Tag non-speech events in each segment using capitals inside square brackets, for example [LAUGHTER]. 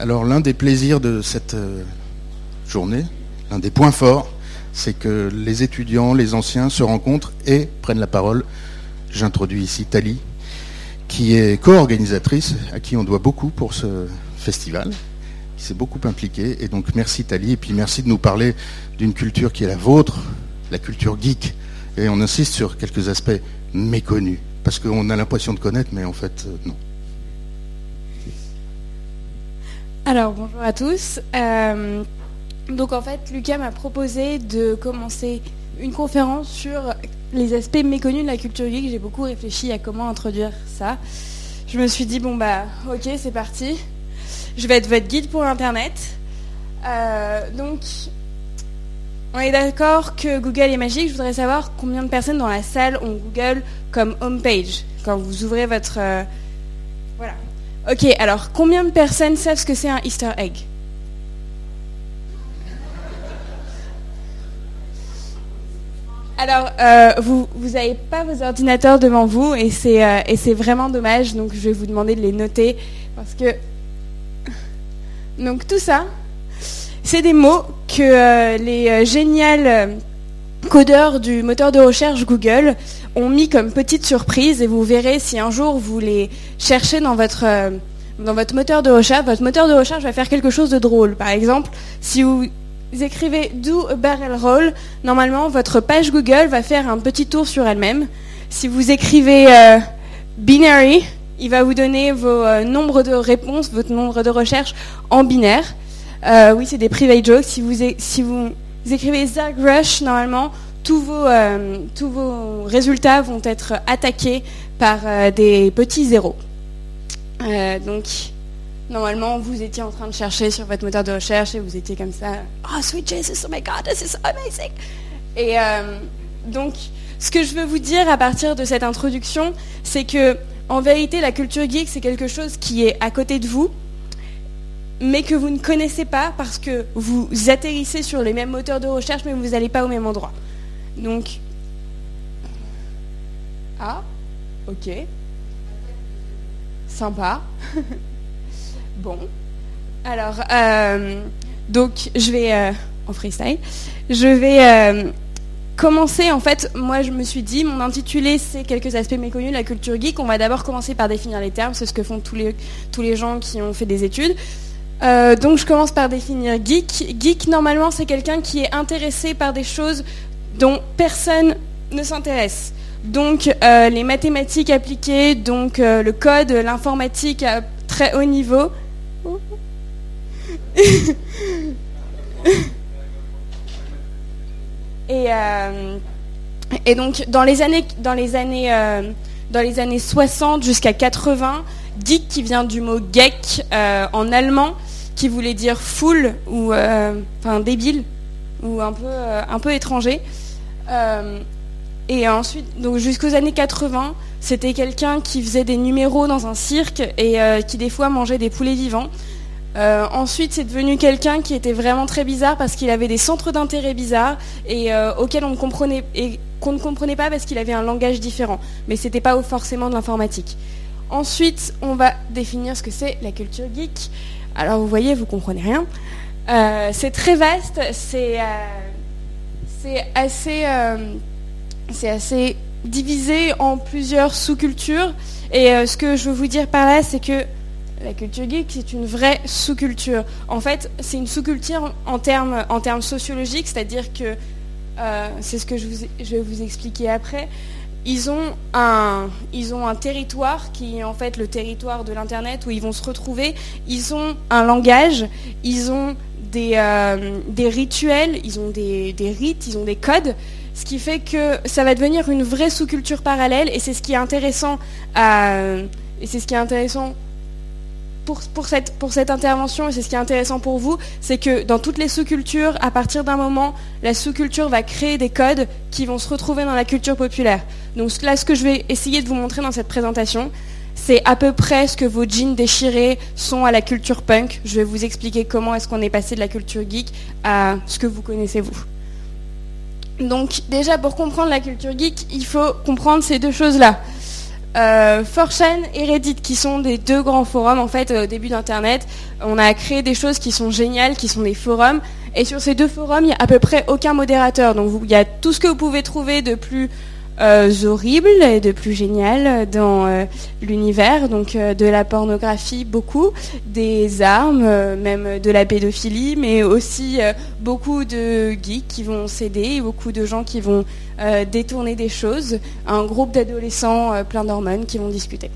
Alors, l'un des plaisirs de cette euh, journée, l'un des points forts, c'est que les étudiants, les anciens se rencontrent et prennent la parole. J'introduis ici Tali, qui est co-organisatrice, à qui on doit beaucoup pour ce festival, qui s'est beaucoup impliquée. Et donc merci Tali, et puis merci de nous parler d'une culture qui est la vôtre, la culture geek. Et on insiste sur quelques aspects méconnus, parce qu'on a l'impression de connaître, mais en fait, euh, non. Alors, bonjour à tous. Euh, donc en fait, Lucas m'a proposé de commencer une conférence sur les aspects méconnus de la culture geek. J'ai beaucoup réfléchi à comment introduire ça. Je me suis dit, bon bah ok, c'est parti. Je vais être votre guide pour Internet. Euh, donc, on est d'accord que Google est magique. Je voudrais savoir combien de personnes dans la salle ont Google comme homepage quand vous ouvrez votre... Euh, voilà. Ok, alors combien de personnes savent ce que c'est un Easter egg? Alors, euh, vous n'avez pas vos ordinateurs devant vous et c'est euh, vraiment dommage. Donc, je vais vous demander de les noter parce que [LAUGHS] donc tout ça, c'est des mots que euh, les géniales codeurs du moteur de recherche Google ont mis comme petite surprise et vous verrez si un jour vous les cherchez dans votre dans votre moteur de recherche, votre moteur de recherche va faire quelque chose de drôle. Par exemple, si vous écrivez do a barrel roll, normalement votre page Google va faire un petit tour sur elle-même. Si vous écrivez euh, binary, il va vous donner vos euh, nombres de réponses, votre nombre de recherches en binaire. Euh, oui, c'est des private jokes. Si vous, si vous écrivez ZagRush, normalement, tous vos, tous vos résultats vont être attaqués par des petits zéros. donc, Normalement, vous étiez en train de chercher sur votre moteur de recherche et vous étiez comme ça. Oh, sweet Jesus, oh my God, this is amazing. Et euh, donc, ce que je veux vous dire à partir de cette introduction, c'est que, en vérité, la culture geek, c'est quelque chose qui est à côté de vous, mais que vous ne connaissez pas parce que vous atterrissez sur les mêmes moteurs de recherche, mais vous n'allez pas au même endroit. Donc, ah, ok, sympa. [LAUGHS] Bon. Alors, euh, donc, je vais, euh, en freestyle, je vais euh, commencer, en fait, moi je me suis dit, mon intitulé c'est quelques aspects méconnus de la culture geek. On va d'abord commencer par définir les termes, c'est ce que font tous les, tous les gens qui ont fait des études. donc je commence par définir geek. Geek, normalement, c'est quelqu'un qui est intéressé par des choses dont personne ne s'intéresse. Donc les mathématiques appliquées, donc le code, l'informatique à très haut niveau, [LAUGHS] et, euh, et donc dans les années, dans les années, euh, dans les années 60 jusqu'à 80, geek qui vient du mot geek euh, en allemand, qui voulait dire foule ou enfin débile ou un peu étranger. Et ensuite, donc jusqu'aux années 80, c'était quelqu'un qui faisait des numéros dans un cirque et qui des fois mangeait des poulets vivants. Euh, ensuite, c'est devenu quelqu'un qui était vraiment très bizarre parce qu'il avait des centres d'intérêt bizarres et euh, auxquels on comprenait et qu'on ne comprenait pas parce qu'il avait un langage différent. Mais ce n'était pas forcément de l'informatique. Ensuite, on va définir ce que c'est la culture geek. Alors, vous voyez, vous comprenez rien. Euh, c'est très vaste, c'est assez, c'est assez divisé en plusieurs sous-cultures. Et ce que je veux vous dire par là, c'est que la culture geek, c'est une vraie sous-culture. En fait, c'est une sous-culture en termes, en termes sociologiques, c'est-à-dire que, euh, c'est ce que je, vais vous expliquer après, ils ont, un, ils ont un territoire qui est en fait le territoire de l'Internet où ils vont se retrouver. Ils ont un langage, ils ont des, euh, des rituels, ils ont des, rites, ils ont des codes, ce qui fait que ça va devenir une vraie sous-culture parallèle et c'est ce qui est intéressant intéressant pour, cette, pour cette intervention, et c'est ce qui est intéressant pour vous, c'est que dans toutes les sous-cultures, à partir d'un moment, la sous-culture va créer des codes qui vont se retrouver dans la culture populaire. Donc là, ce que je vais essayer de vous montrer dans cette présentation, c'est à peu près ce que vos jeans déchirés sont à la culture punk. Je vais vous expliquer comment est-ce qu'on est passé de la culture geek à ce que vous connaissez vous. Donc déjà, pour comprendre la culture geek, il faut comprendre ces deux choses-là. euh, 4chan et Reddit, qui sont des deux grands forums en fait au début d'Internet. On a créé des choses qui sont géniales, qui sont des forums. Et sur ces deux forums, il n'y a à peu près aucun modérateur. Donc il y a tout ce que vous pouvez trouver de plus euh, horrible et de plus génial dans euh, l'univers, donc euh, de la pornographie beaucoup, des armes, même de la pédophilie, mais aussi beaucoup de geeks qui vont céder, beaucoup de gens qui vont détourner des choses, un groupe d'adolescents plein d'hormones qui vont discuter.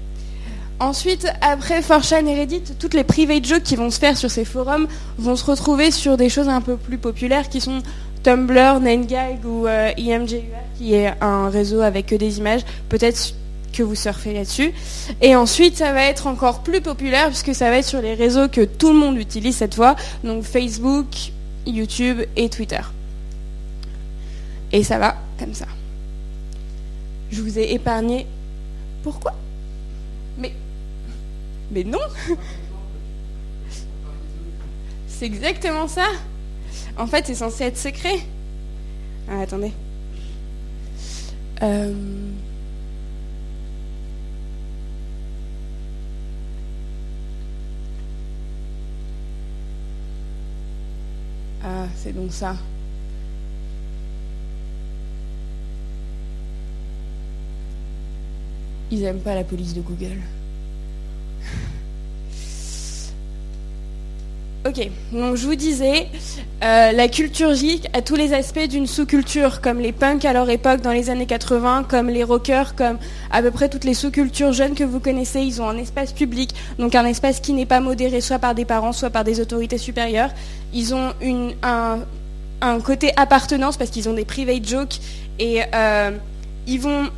Ensuite, après 4chan et Reddit, toutes les private jokes qui vont se faire sur ces forums vont se retrouver sur des choses un peu plus populaires qui sont Tumblr, 9gag ou IMGUR, qui est un réseau avec que des images. Peut-être que vous surfez là-dessus. Et ensuite, ça va être encore plus populaire puisque ça va être sur les réseaux que tout le monde utilise cette fois, donc Facebook, YouTube et Twitter. Et ça va comme ça. Je vous ai épargné. Pourquoi? Mais. Mais non [LAUGHS] C'est exactement ça. En fait, c'est censé être secret. Ah, attendez. Euh, ah, c'est donc ça. Ils aiment pas la police de Google. Ok, donc je vous disais, euh, la culture geek a tous les aspects d'une sous-culture, comme les punks à leur époque dans les années 80, comme les rockers, comme à peu près toutes les sous-cultures jeunes que vous connaissez. Ils ont un espace public, donc un espace qui n'est pas modéré soit par des parents, soit par des autorités supérieures. Ils ont un, côté appartenance parce qu'ils ont des private jokes et euh, ils, vont,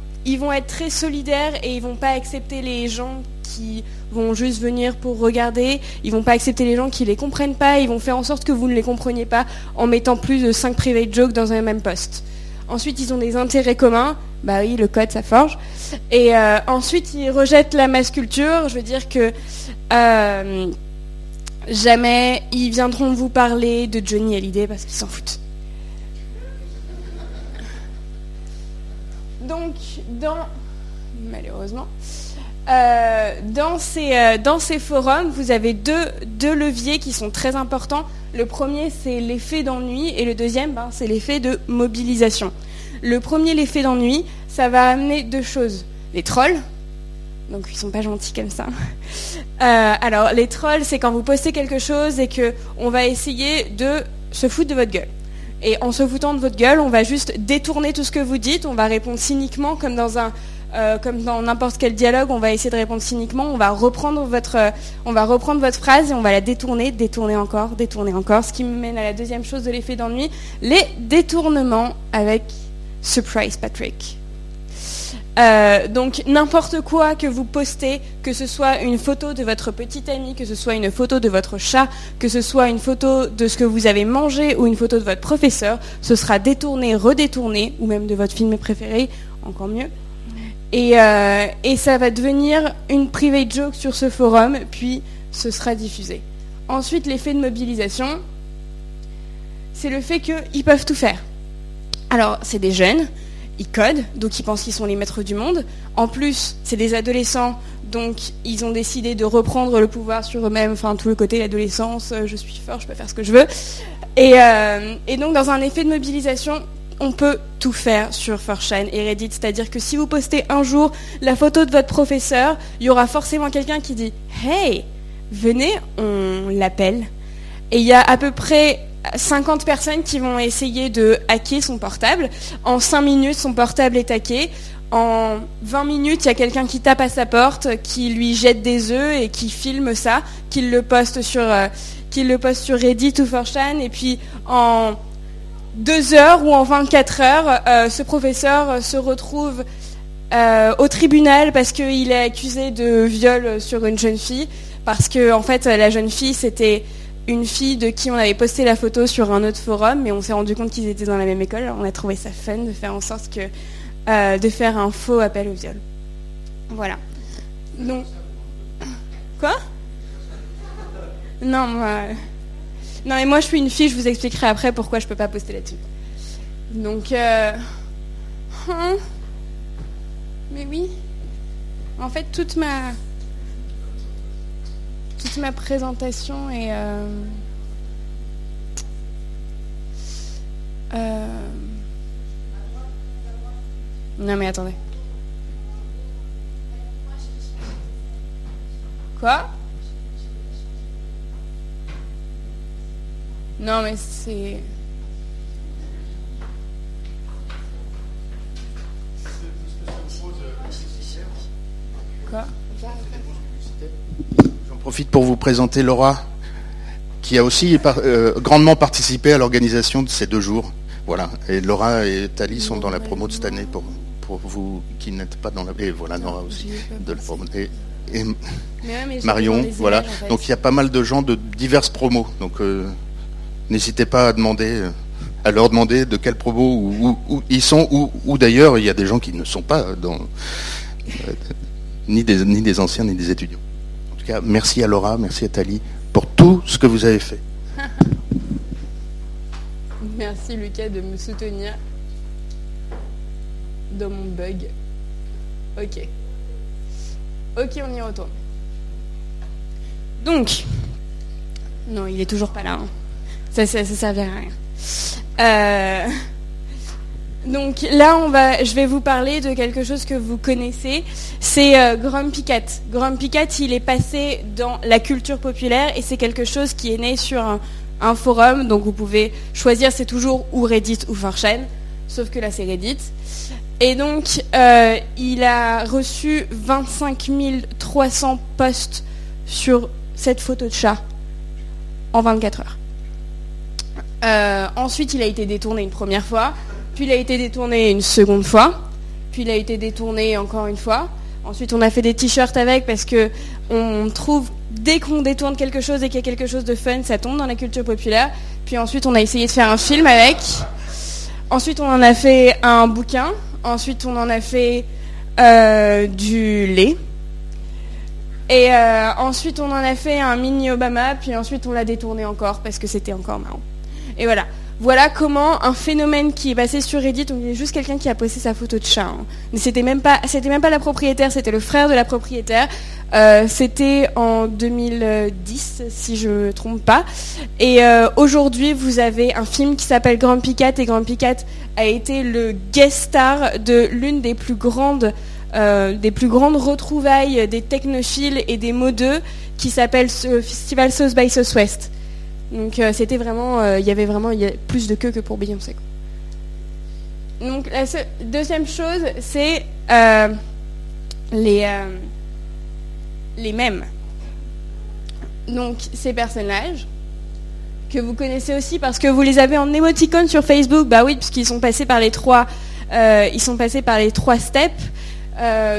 être très solidaires et ils vont pas accepter les gens qui vont juste venir pour regarder, ils vont pas accepter les gens qui les comprennent pas, ils vont faire en sorte que vous ne les compreniez pas en mettant plus de 5 private jokes dans un même poste. Ensuite, ils ont des intérêts communs, bah oui, le code ça forge. Et euh, ensuite, ils rejettent la masse culture, je veux dire que euh, jamais ils viendront vous parler de Johnny Hallyday parce qu'ils s'en foutent. Donc, dans malheureusement, euh, dans, ces, euh, dans, ces, forums, vous avez deux, deux, leviers qui sont très importants. Le premier, c'est l'effet d'ennui, et le deuxième, ben, c'est l'effet de mobilisation. Le premier, l'effet d'ennui, ça va amener deux choses. Les trolls, donc ils sont pas gentils comme ça. [LAUGHS] Euh, alors les trolls, c'est quand vous postez quelque chose et que on va essayer de se foutre de votre gueule. Et en se foutant de votre gueule, on va juste détourner tout ce que vous dites, on va répondre cyniquement comme dans un euh, comme dans n'importe quel dialogue, on va essayer de répondre cyniquement, on va reprendre votre, on va reprendre votre phrase et on va la détourner, détourner encore, détourner encore, ce qui me mène à la deuxième chose de l'effet d'ennui, les détournements avec Surprise Patrick. Euh, donc n'importe quoi que vous postez, que ce soit une photo de votre petit ami, que ce soit une photo de votre chat, que ce soit une photo de ce que vous avez mangé ou une photo de votre professeur, ce sera détourné, redétourné, ou même de votre film préféré, encore mieux. Euh, et, ça va devenir une private joke sur ce forum, puis ce sera diffusé. Ensuite, l'effet de mobilisation, c'est le fait qu'ils peuvent tout faire. Alors, c'est des jeunes, ils codent, donc ils pensent qu'ils sont les maîtres du monde. En plus, c'est des adolescents, donc ils ont décidé de reprendre le pouvoir sur eux-mêmes, enfin tout le côté l'adolescence, euh, je suis fort, je peux faire ce que je veux. Et, euh, et donc dans un effet de mobilisation, on peut tout faire sur 4chan et Reddit. C'est-à-dire que si vous postez un jour la photo de votre professeur, il y aura forcément quelqu'un qui dit Hey, venez, on l'appelle. Et il y a à peu près 50 personnes qui vont essayer de hacker son portable. En 5 minutes, son portable est hacké. En 20 minutes, il y a quelqu'un qui tape à sa porte, qui lui jette des œufs et qui filme ça, qui le poste sur, euh, le poste sur Reddit ou 4chan. Et puis en deux heures ou en 24 heures, euh, ce professeur se retrouve euh, au tribunal parce qu'il est accusé de viol sur une jeune fille, parce que en fait la jeune fille c'était une fille de qui on avait posté la photo sur un autre forum, mais on s'est rendu compte qu'ils étaient dans la même école. On a trouvé ça fun de faire en sorte que euh, de faire un faux appel au viol. Voilà. Donc quoi? Non, moi. Non, mais moi, je suis une fille, je vous expliquerai après pourquoi je peux pas poster là-dessus. Donc, euh... Hein mais oui. En fait, toute ma toute ma présentation est euh, euh, Non mais attendez. Quoi? Non mais c'est... Quoi J'en profite pour vous présenter Laura, qui a aussi euh, grandement participé à l'organisation de ces deux jours. Voilà. Et Laura et Tali sont dans la promo de cette année pour, pour vous qui n'êtes pas dans la. Et voilà, Nora aussi. De la promo. Et, et Mais ouais, mais j'étais Marion, voilà. Donc il y a pas mal de gens de diverses promos. Donc euh, n'hésitez pas à demander, euh, à leur demander de où- où ils sont, ou, d'ailleurs il y a des gens qui ne sont pas euh, ni des ni des anciens ni des étudiants. En tout cas, merci à Laura, merci à Tali pour tout ce que vous avez fait. [LAUGHS] Merci Lucas de me soutenir dans mon bug. Ok. Ok, on y retourne. Donc, non, il est toujours pas là. hein. Ça, ça, ça à rien. Euh, donc là, on va, je vais vous parler de quelque chose que vous connaissez. C'est euh, Grumpy Cat. Grumpy Cat, il est passé dans la culture populaire et c'est quelque chose qui est né sur un, forum. Donc vous pouvez choisir, c'est toujours ou Reddit ou 4chan. Sauf que là, c'est Reddit. Et donc, euh, il a reçu 25 300 posts sur cette photo de chat en 24 heures. Euh, ensuite, il a été détourné une première fois, puis il a été détourné une seconde fois, puis il a été détourné encore une fois. Ensuite, on a fait des t-shirts avec parce que on trouve dès qu'on détourne quelque chose et qu'il y a quelque chose de fun, ça tombe dans la culture populaire. Puis ensuite, on a essayé de faire un film avec. Ensuite, on en a fait un bouquin. Ensuite, on en a fait euh, du lait. Et euh, ensuite, on en a fait un mini Obama. Puis ensuite, on l'a détourné encore parce que c'était encore marrant. Et voilà. Voilà comment un phénomène qui est passé sur Reddit, on est juste quelqu'un qui a posté sa photo de chat. hein. Mais c'était même pas, même pas la propriétaire, c'était le frère de la propriétaire. Euh, c'était en 2010, si je me trompe pas. Et euh, aujourd'hui, vous avez un film qui s'appelle Grumpy Cat et Grumpy Cat a été le guest star de l'une des plus grandes euh, retrouvailles des technophiles et des modeux qui s'appelle ce festival South by Southwest. Donc euh, c'était vraiment, euh, il y avait vraiment plus de queue que pour Beyoncé. Donc la deuxième chose, c'est euh, les mêmes. Donc ces personnages que vous connaissez aussi parce que vous les avez en émoticône sur Facebook. Bah oui, puisqu'ils sont passés par les trois, ils sont passés par les trois steps.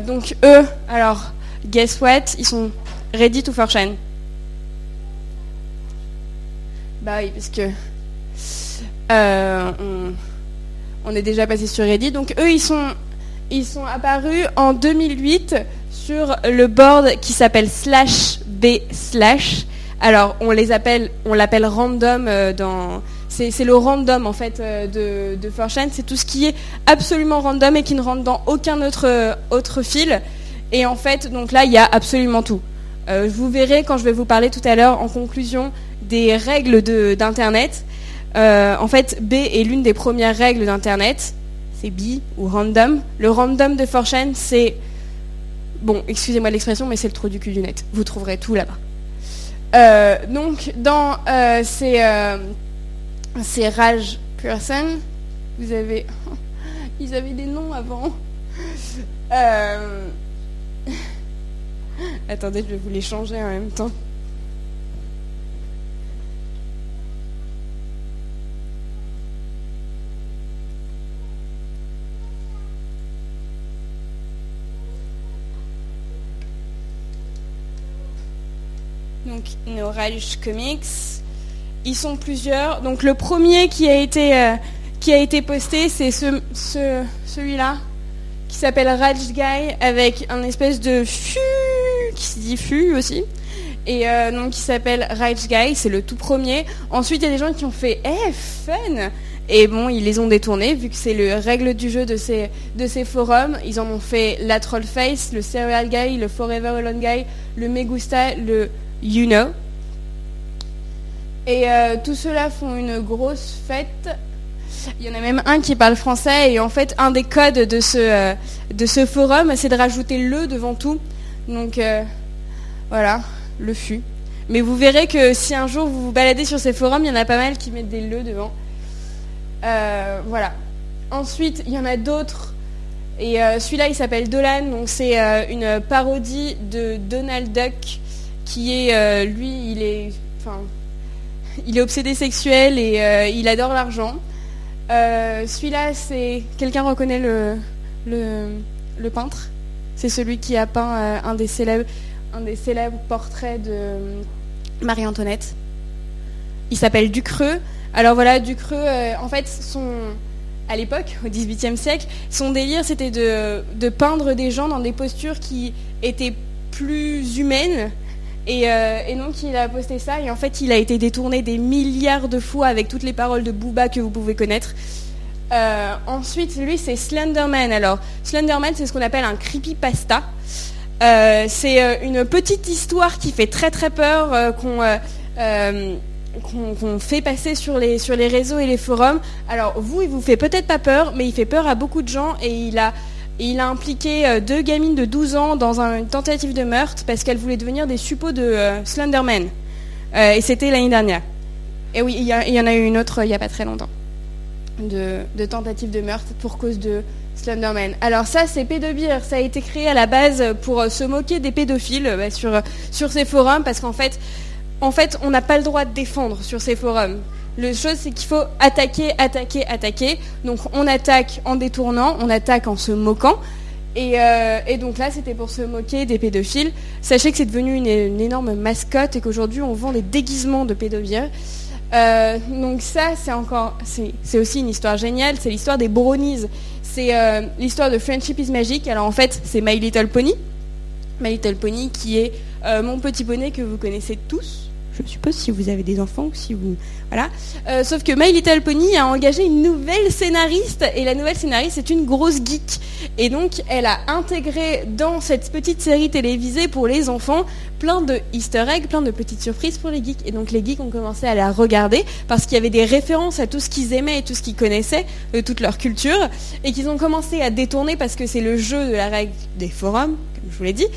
Donc eux, alors guess what, ils sont Reddit ou 4chan Bah oui, parce que euh, on, est déjà passé sur Reddit. Donc eux, ils sont, ils sont apparus en 2008 sur le board qui s'appelle slash b slash. Alors on les appelle, on l'appelle random euh, dans. C'est le random en fait euh, de, de 4chan. C'est tout ce qui est absolument random et qui ne rentre dans aucun autre autre fil. Et en fait, donc là, il y a absolument tout. Vous verrez quand je vais vous parler tout à l'heure en conclusion des règles d'Internet. Euh, en fait, B est l'une des premières règles d'Internet. C'est B ou random. Le random de 4chan, c'est... Bon, excusez-moi l'expression, mais c'est le trou du cul du net. Vous trouverez tout là-bas. Euh, donc, dans euh, ces, euh, ces Rage Person, vous avez... [LAUGHS] Ils avaient des noms avant. [LAUGHS] Attendez, je vais vous les changer en même temps. Nos Rage Comics. Ils sont plusieurs. Donc, le premier qui a été, euh, posté, c'est ce, ce- celui-là, qui s'appelle Rage Guy, avec un espèce de fu qui se dit fu aussi. Et euh, donc, qui s'appelle Rage Guy, c'est le tout premier. Ensuite, il y a des gens qui ont fait Eh, fun Et bon, ils les ont détournés, vu que c'est le règle du jeu de ces, de ces forums. Ils en ont fait la Troll Face, le Serial Guy, le Forever Alone Guy, le Megusta, le You Know. Et euh, tout cela font une grosse fête. Il y en a même un qui parle français et en fait un des codes de ce, euh, de ce forum c'est de rajouter le devant tout. Donc euh, voilà, le fut. Mais vous verrez que si un jour vous vous baladez sur ces forums, il y en a pas mal qui mettent des le devant. voilà. Ensuite, il y en a d'autres. Et celui-là, il s'appelle Dolan. Donc c'est une parodie de Donald Duck qui est, lui, il est... Enfin, il est obsédé sexuel et euh, il adore l'argent. Euh, celui-là, c'est. Quelqu'un reconnaît le, le, peintre C'est celui qui a peint euh, un, des célèbres, un des célèbres portraits de Marie-Antoinette. Il s'appelle Ducreux. Alors voilà, Ducreux, en fait, à l'époque, au XVIIIe siècle, son délire, c'était de, peindre des gens dans des postures qui étaient plus humaines euh, et, donc il a posté ça et en fait il a été détourné des milliards de fois avec toutes les paroles de Booba que vous pouvez connaître. Euh, ensuite lui c'est Slenderman. Alors Slenderman c'est ce qu'on appelle un creepypasta. Euh, c'est une petite histoire qui fait très très peur qu'on fait passer sur les, sur les réseaux et les forums. Alors vous il vous fait peut-être pas peur mais il fait peur à beaucoup de gens et il a il a impliqué euh, deux gamines de 12 ans dans une tentative de meurtre parce qu'elles voulaient devenir des suppôts de euh, Slenderman. Euh, et c'était l'année dernière. Et oui, il y, en a eu une autre il n'y a pas très longtemps, de, tentative de meurtre pour cause de Slenderman. Alors ça, c'est Pédobir. Ça a été créé à la base pour se moquer des pédophiles sur, ces forums parce qu'en fait, en fait, on n'a pas le droit de défendre sur ces forums. Le chose, c'est qu'il faut attaquer, attaquer, attaquer. Donc on attaque en détournant, on attaque en se moquant. Et, euh, donc là, c'était pour se moquer des pédophiles. Sachez que c'est devenu une, énorme mascotte et qu'aujourd'hui, on vend des déguisements de pédophiles. Euh, donc ça, c'est encore, c'est aussi une histoire géniale. C'est l'histoire des brownies. C'est euh, l'histoire de Friendship is Magic. Alors en fait, c'est My Little Pony. My Little Pony qui est mon petit bonnet que vous connaissez tous je suppose, si vous avez des enfants ou si vous. Voilà. Euh, sauf que My Little Pony a engagé une nouvelle scénariste et la nouvelle scénariste est une grosse geek. Et donc, elle a intégré dans cette petite série télévisée pour les enfants plein de easter eggs, plein de petites surprises pour les geeks. Et donc, les geeks ont commencé à la regarder parce qu'il y avait des références à tout ce qu'ils aimaient et tout ce qu'ils connaissaient de toute leur culture et qu'ils ont commencé à détourner parce que c'est le jeu de la règle des forums, comme je vous l'ai dit.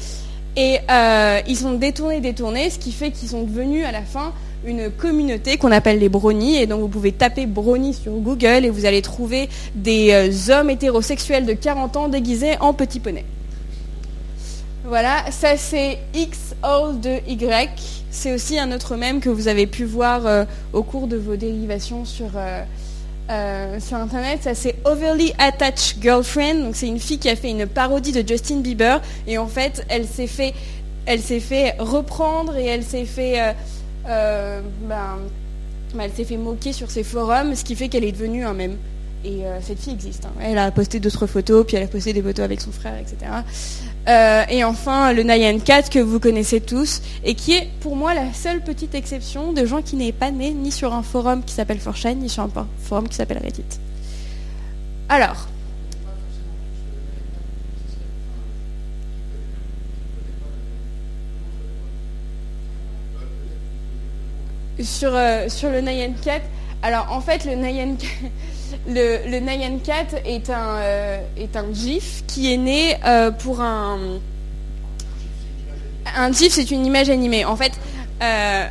Et euh, ils sont détournés, détournés, ce qui fait qu'ils sont devenus à la fin une communauté qu'on appelle les bronies. Et donc vous pouvez taper bronies sur Google et vous allez trouver des euh, hommes hétérosexuels de 40 ans déguisés en petits poneys. Voilà, ça c'est X all de Y. C'est aussi un autre mème que vous avez pu voir euh, au cours de vos dérivations sur, sur internet, ça c'est Overly Attached Girlfriend. Donc c'est une fille qui a fait une parodie de Justin Bieber et en fait elle s'est fait, elle s'est fait reprendre et elle s'est fait, euh, euh, ben, ben, elle s'est fait moquer sur ses forums, ce qui fait qu'elle est devenue un mème. Et cette fille existe. Hein. Elle a posté d'autres photos, puis elle a posté des photos avec son frère, etc. Euh, et enfin, le Nyan Cat que vous connaissez tous, et qui est pour moi la seule petite exception de gens qui n'est pas nés ni sur un forum qui s'appelle 4 ni sur un forum qui s'appelle Reddit. Alors. Sur, euh, sur le Nyan Cat, alors en fait le Nyan [LAUGHS] le, le Nyan Cat est un, euh, est un GIF qui est né euh, pour un. Un GIF, c'est une image animée. En fait, euh,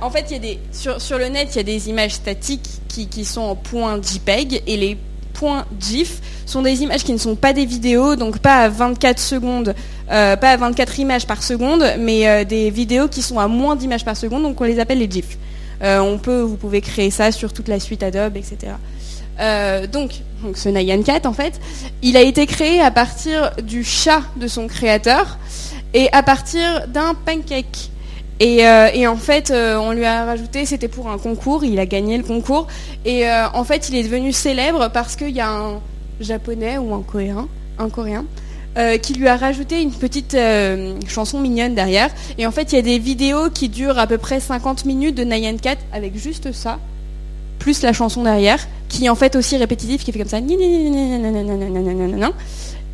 en fait, sur, le net, il y a des images statiques qui, qui sont en point JPEG et les points GIF sont des images qui ne sont pas des vidéos, donc pas à 24 secondes, pas à 24 images par seconde, mais des vidéos qui sont à moins d'images par seconde, donc on les appelle les GIFs. on peut, vous pouvez créer ça sur toute la suite Adobe, etc. Euh, donc, ce Nyan Cat, en fait, il a été créé à partir du chat de son créateur et à partir d'un pancake. Et, euh, en fait, euh, on lui a rajouté, c'était pour un concours, il a gagné le concours. Et en fait, il est devenu célèbre parce qu'il y a un japonais ou un coréen, un coréen, qui lui a rajouté une petite chanson mignonne derrière. Et en fait, il y a des vidéos qui durent à peu près 50 minutes de Nyan Cat avec juste ça plus la chanson derrière, qui est en fait aussi répétitif, qui fait comme ça.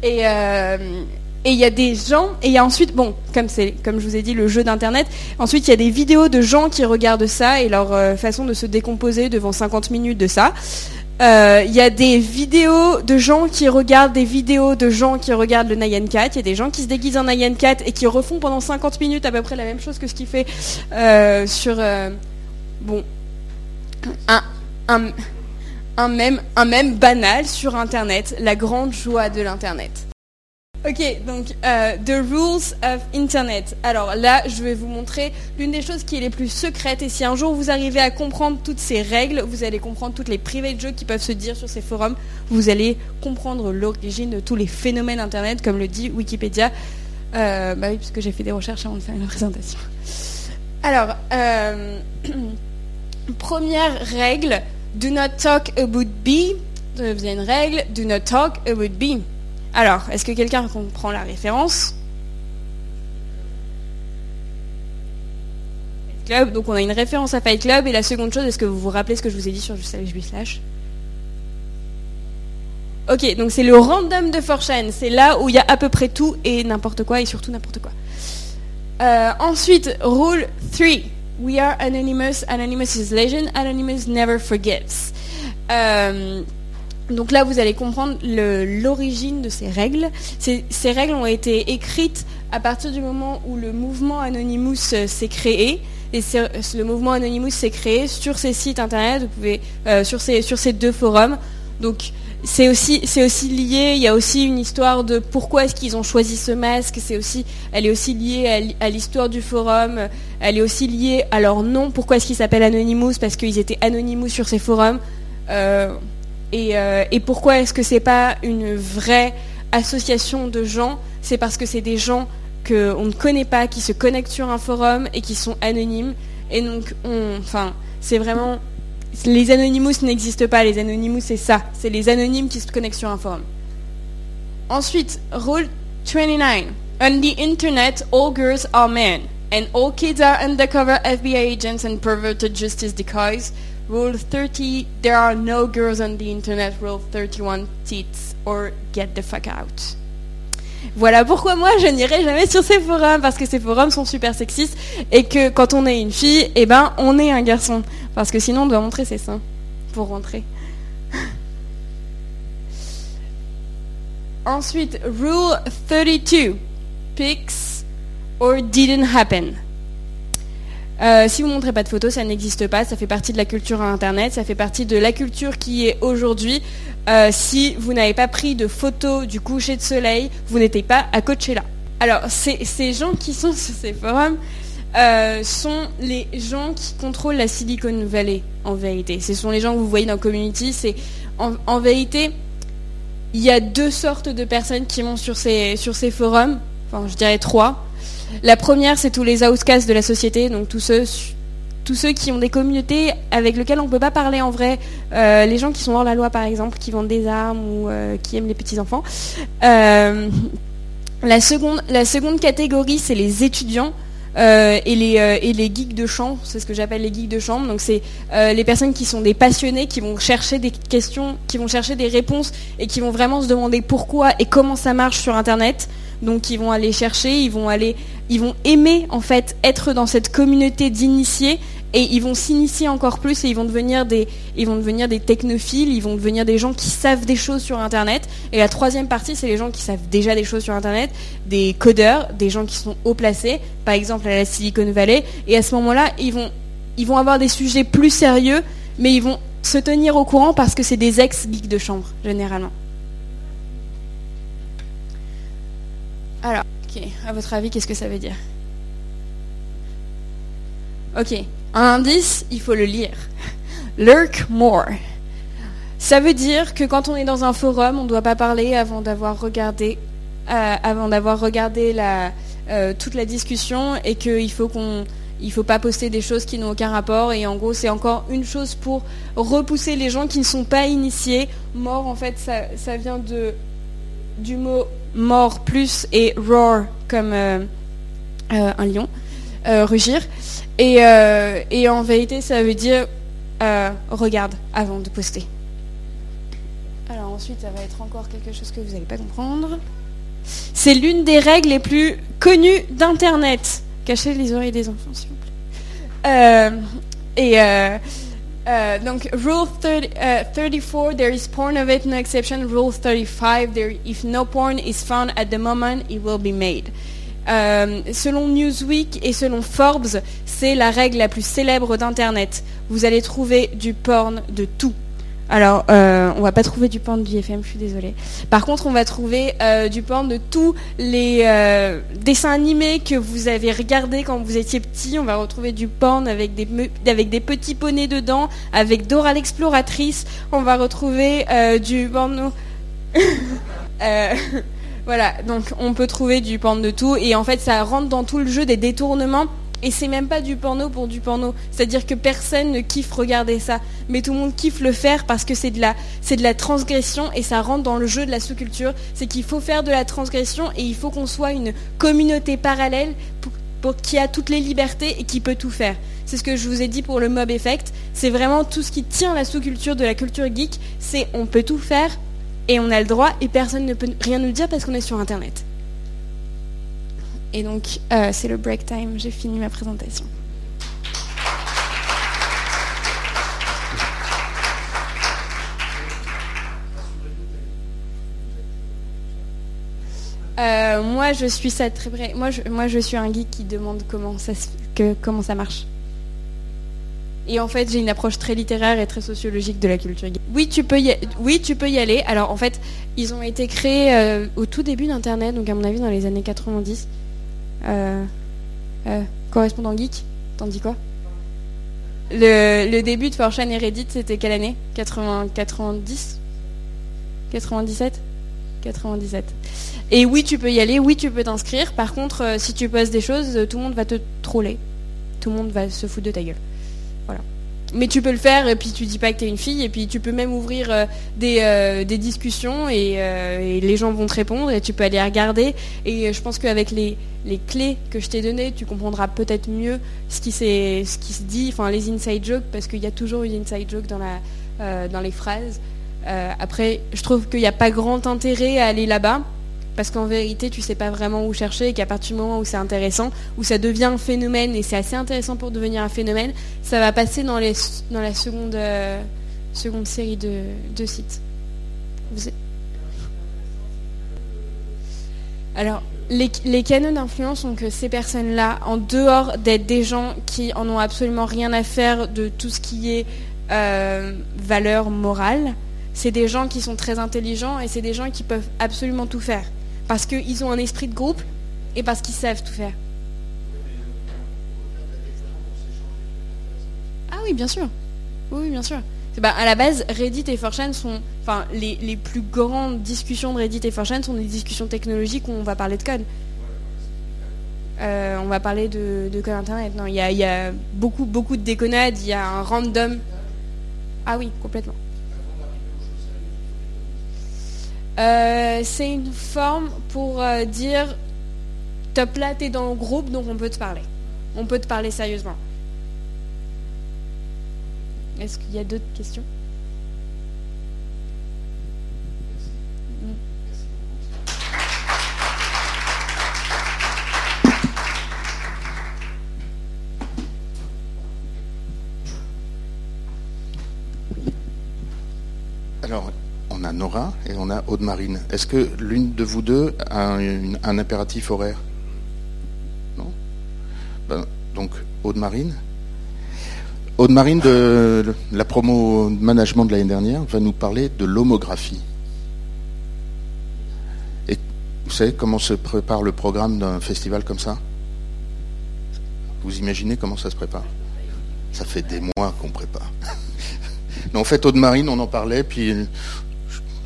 Et et il y a des gens, et il y a ensuite, bon, comme c'est, comme je vous ai dit, le jeu d'internet. Ensuite, il y a des vidéos de gens qui regardent ça et leur façon de se décomposer devant 50 minutes de ça. Il y a des vidéos de gens qui regardent des vidéos de gens qui regardent le Nyan Cat. Il y a des gens qui se déguisent en Nyan Cat et qui refont pendant 50 minutes à peu près la même chose que ce qu'il fait sur, bon, un, un, un, même, un même banal sur Internet, la grande joie de l'Internet. Ok, donc euh, The Rules of Internet. Alors là, je vais vous montrer l'une des choses qui est les plus secrètes. Et si un jour vous arrivez à comprendre toutes ces règles, vous allez comprendre toutes les private jokes qui peuvent se dire sur ces forums. Vous allez comprendre l'origine de tous les phénomènes Internet, comme le dit Wikipédia. Euh, bah oui, puisque j'ai fait des recherches avant de faire une présentation. Alors, euh, [CLEARS THROAT] première règle, do not talk about be. Vous avez une règle, do not talk about be. Alors, est-ce que quelqu'un comprend la référence? Club, donc on a une référence à Fight Club. Et la seconde chose, est-ce que vous vous rappelez ce que je vous ai dit sur Just Slash? Ok, donc c'est le random de 4chan. C'est là où il y a à peu près tout et n'importe quoi, et surtout n'importe quoi. Euh, ensuite, rule 3. We are anonymous. Anonymous is legend. Anonymous never forgets. Euh, donc là, vous allez comprendre l'origine de ces règles. Ces, règles ont été écrites à partir du moment où le mouvement Anonymous euh, s'est créé. Et le mouvement Anonymous s'est créé sur ces sites internet, vous pouvez, euh, sur, ces, deux forums. C'est aussi, lié, il y a aussi une histoire de pourquoi est-ce qu'ils ont choisi ce masque, c'est aussi, elle est aussi liée à, l'histoire du forum, elle est aussi liée à leur nom, pourquoi est-ce qu'ils s'appellent Anonymous, parce qu'ils étaient Anonymous sur ces forums. Euh, euh, et, pourquoi est-ce que c'est pas une vraie association de gens C'est parce que c'est des gens qu'on ne connaît pas, qui se connectent sur un forum et qui sont anonymes. Et donc, enfin, c'est vraiment les Anonymous n'existent pas. Les Anonymous, c'est ça. C'est les anonymes qui se connectent sur un. Ensuite, rule 29. On the internet, all girls are men, and all kids are undercover FBI agents and perverted justice decoys. Rule 30, there are no girls on the internet. Rule 31, tits or get the fuck out. Voilà pourquoi moi je n'irai jamais sur ces forums parce que ces forums sont super sexistes et que quand on est une fille, eh ben on est un garçon parce que sinon on doit montrer ses seins pour rentrer. Ensuite, rule 32, pics or didn't happen. Euh, si vous ne montrez pas de photos, ça n'existe pas. Ça fait partie de la culture Internet. Ça fait partie de la culture qui est aujourd'hui. Euh, si vous n'avez pas pris de photos du coucher de soleil, vous n'étiez pas à Coachella. Alors, ces gens qui sont [LAUGHS] sur ces forums euh, sont les gens qui contrôlent la Silicon Valley, en vérité. Ce sont les gens que vous voyez dans Community. En, vérité, il y a deux sortes de personnes qui vont sur ces, sur ces forums. Enfin, je dirais trois. La première, c'est tous les outcasts de la société, donc tous ceux, tous ceux qui ont des communautés avec lesquelles on ne peut pas parler en vrai. Euh, les gens qui sont hors la loi, par exemple, qui vendent des armes ou euh, qui aiment les petits-enfants. Euh, la, seconde, la seconde catégorie, c'est les étudiants. et, les, et les geeks de chambre, c'est ce que j'appelle les geeks de chambre. Donc c'est les personnes qui sont des passionnés, qui vont chercher des questions, qui vont chercher des réponses et qui vont vraiment se demander pourquoi et comment ça marche sur Internet. Donc ils vont aller chercher, ils vont aller, ils vont aimer en fait être dans cette communauté d'initiés et ils vont s'initier encore plus et ils vont devenir des, technophiles, ils vont devenir des gens qui savent des choses sur Internet. Et la troisième partie, c'est les gens qui savent déjà des choses sur Internet, des codeurs, des gens qui sont haut placés, par exemple à la Silicon Valley. Et à ce moment-là, ils vont, ils vont avoir des sujets plus sérieux, mais ils vont se tenir au courant parce que c'est des ex-geeks de chambre, généralement. Alors, à votre avis, qu'est-ce que ça veut dire? Ok, un indice, il faut le lire. Lurk more. Ça veut dire que quand on est dans un forum, on ne doit pas parler avant d'avoir regardé, euh, euh, toute la discussion et qu'il faut qu'on il faut pas poster des choses qui n'ont aucun rapport et en gros c'est encore une chose pour repousser les gens qui ne sont pas initiés. Mort en fait ça, vient du mot mort plus et roar comme euh, euh, un lion, euh, rugir. Et, et, en vérité, ça veut dire regarde avant de poster. Alors ensuite, ça va être encore quelque chose que vous n'allez pas comprendre. C'est l'une des règles les plus connues d'Internet. Cachez les oreilles des enfants, s'il vous plaît. Et euh, euh, donc, Rule 30, 34, there is porn of it, no exception. Rule 35, there, if no porn is found at the moment, it will be made. selon Newsweek et selon Forbes, c'est la règle la plus célèbre d'Internet. Vous allez trouver du porn de tout. Alors, euh, on va pas trouver du porn du IFM, je suis désolée. Par contre, on va trouver euh, du porn de tous les euh, dessins animés que vous avez regardés quand vous étiez petit. On va retrouver du porn avec des, petits poneys dedans, avec Dora l'exploratrice. On va retrouver du porno... [LAUGHS] [LAUGHS] voilà, donc on peut trouver du porn de tout. Et en fait, ça rentre dans tout le jeu des détournements et c'est même pas du porno pour du porno. C'est-à-dire que personne ne kiffe regarder ça. Mais tout le monde kiffe le faire parce que c'est de la, transgression et ça rentre dans le jeu de la sous-culture. C'est qu'il faut faire de la transgression et il faut qu'on soit une communauté parallèle qui a toutes les libertés et qui peut tout faire. C'est ce que je vous ai dit pour le mob effect. C'est vraiment tout ce qui tient la sous-culture de la culture geek. C'est on peut tout faire et on a le droit et personne ne peut rien nous dire parce qu'on est sur Internet. Et donc, euh, c'est le break time. J'ai fini ma présentation. Euh, moi, je suis ça très je, moi, je suis un geek qui demande comment ça, que, comment ça marche. Et en fait, j'ai une approche très littéraire et très sociologique de la culture geek. Oui, tu peux y, oui, tu peux y aller. Alors, en fait, ils ont été créés euh, au tout début d'Internet, donc à mon avis dans les années 90. Euh, euh, correspondant geek, t'en dis quoi? Le, début de Fortune et Reddit, c'était quelle année? 80, 90 97 97. Et oui, tu peux y aller, oui, tu peux t'inscrire. Par contre, euh, si tu postes des choses, tout le monde va te troller. Tout le monde va se foutre de ta gueule. Mais tu peux le faire et puis tu dis pas que t'es une fille et puis tu peux même ouvrir euh, euh, des, discussions euh, et, les gens vont te répondre et tu peux aller regarder et je pense qu'avec les, clés que je t'ai données tu comprendras peut-être mieux ce qui, ce qui se dit, enfin les inside jokes parce qu'il y a toujours une inside joke dans, la, dans les phrases. après je trouve qu'il n'y a pas grand intérêt à aller là-bas parce qu'en vérité, tu sais pas vraiment où chercher et qu'à partir du moment où c'est intéressant, où ça devient un phénomène et c'est assez intéressant pour devenir un phénomène, ça va passer dans, la seconde, euh, seconde série de, sites. Alors, les, les canaux d'influence sont que ces personnes-là, en dehors d'être des gens qui en ont absolument rien à faire de tout ce qui est euh, valeur morale, c'est des gens qui sont très intelligents et c'est des gens qui peuvent absolument tout faire parce qu'ils ont un esprit de groupe et parce qu'ils savent tout faire. Ah oui, bien sûr. Oui, bien sûr. À la base, Reddit et 4 sont, enfin, les, plus grandes discussions de Reddit et 4 sont des discussions technologiques où on va parler de code. Euh, on va parler de, code internet. Non, il y a, beaucoup, beaucoup de déconnades. Il y a un random. Ah oui, complètement. Euh, c'est une forme pour euh, dire top là, t'es dans le groupe, donc on peut te parler. On peut te parler sérieusement. Est-ce qu'il y a d'autres questions Alors, on a Nora et on a Aude-Marine. Est-ce que l'une de vous deux a un, impératif horaire? Non? Ben, Donc, Aude-Marine Aude-Marine de la promo management de l'année dernière va nous parler de l'homographie. Et vous savez comment se prépare le programme d'un festival comme ça? Vous imaginez comment ça se prépare? Ça fait des mois qu'on prépare. [LAUGHS] en fait, Aude-Marine, on en parlait, puis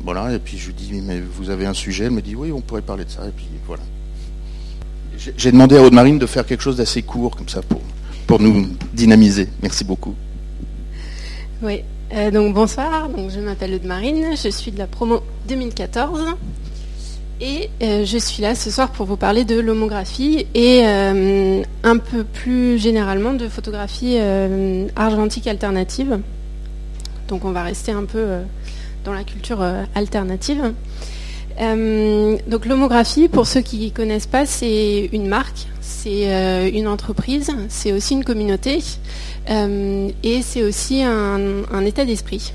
voilà, et puis je lui dis, mais vous avez un sujet Elle me dit, oui, on pourrait parler de ça, et puis voilà. J'ai demandé à Aude-Marine de faire quelque chose d'assez court, comme ça, pour, pour nous dynamiser. Merci beaucoup. Oui, euh, donc bonsoir, donc, je m'appelle Aude-Marine, je suis de la promo 2014. Et euh, je suis là ce soir pour vous parler de l'homographie et euh, un peu plus généralement de photographie argentique alternative. Donc on va rester un peu dans la culture alternative. donc l'homographie, pour ceux qui ne connaissent pas, c'est une marque, c'est une entreprise, c'est aussi une communauté et c'est aussi un état d'esprit.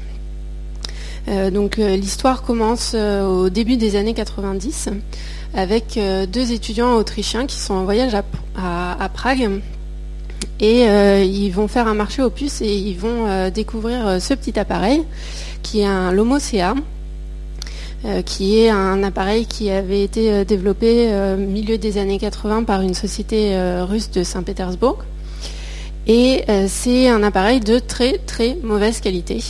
Euh, donc euh, l'histoire commence euh, au début des années 90 avec deux étudiants autrichiens qui sont en voyage à, Prague et ils vont faire un marché aux puces et ils vont découvrir ce petit appareil qui est un Lomocea, qui est un appareil qui avait été développé au milieu des années 80 par une société russe de Saint-Pétersbourg. Et c'est un appareil de très très mauvaise qualité.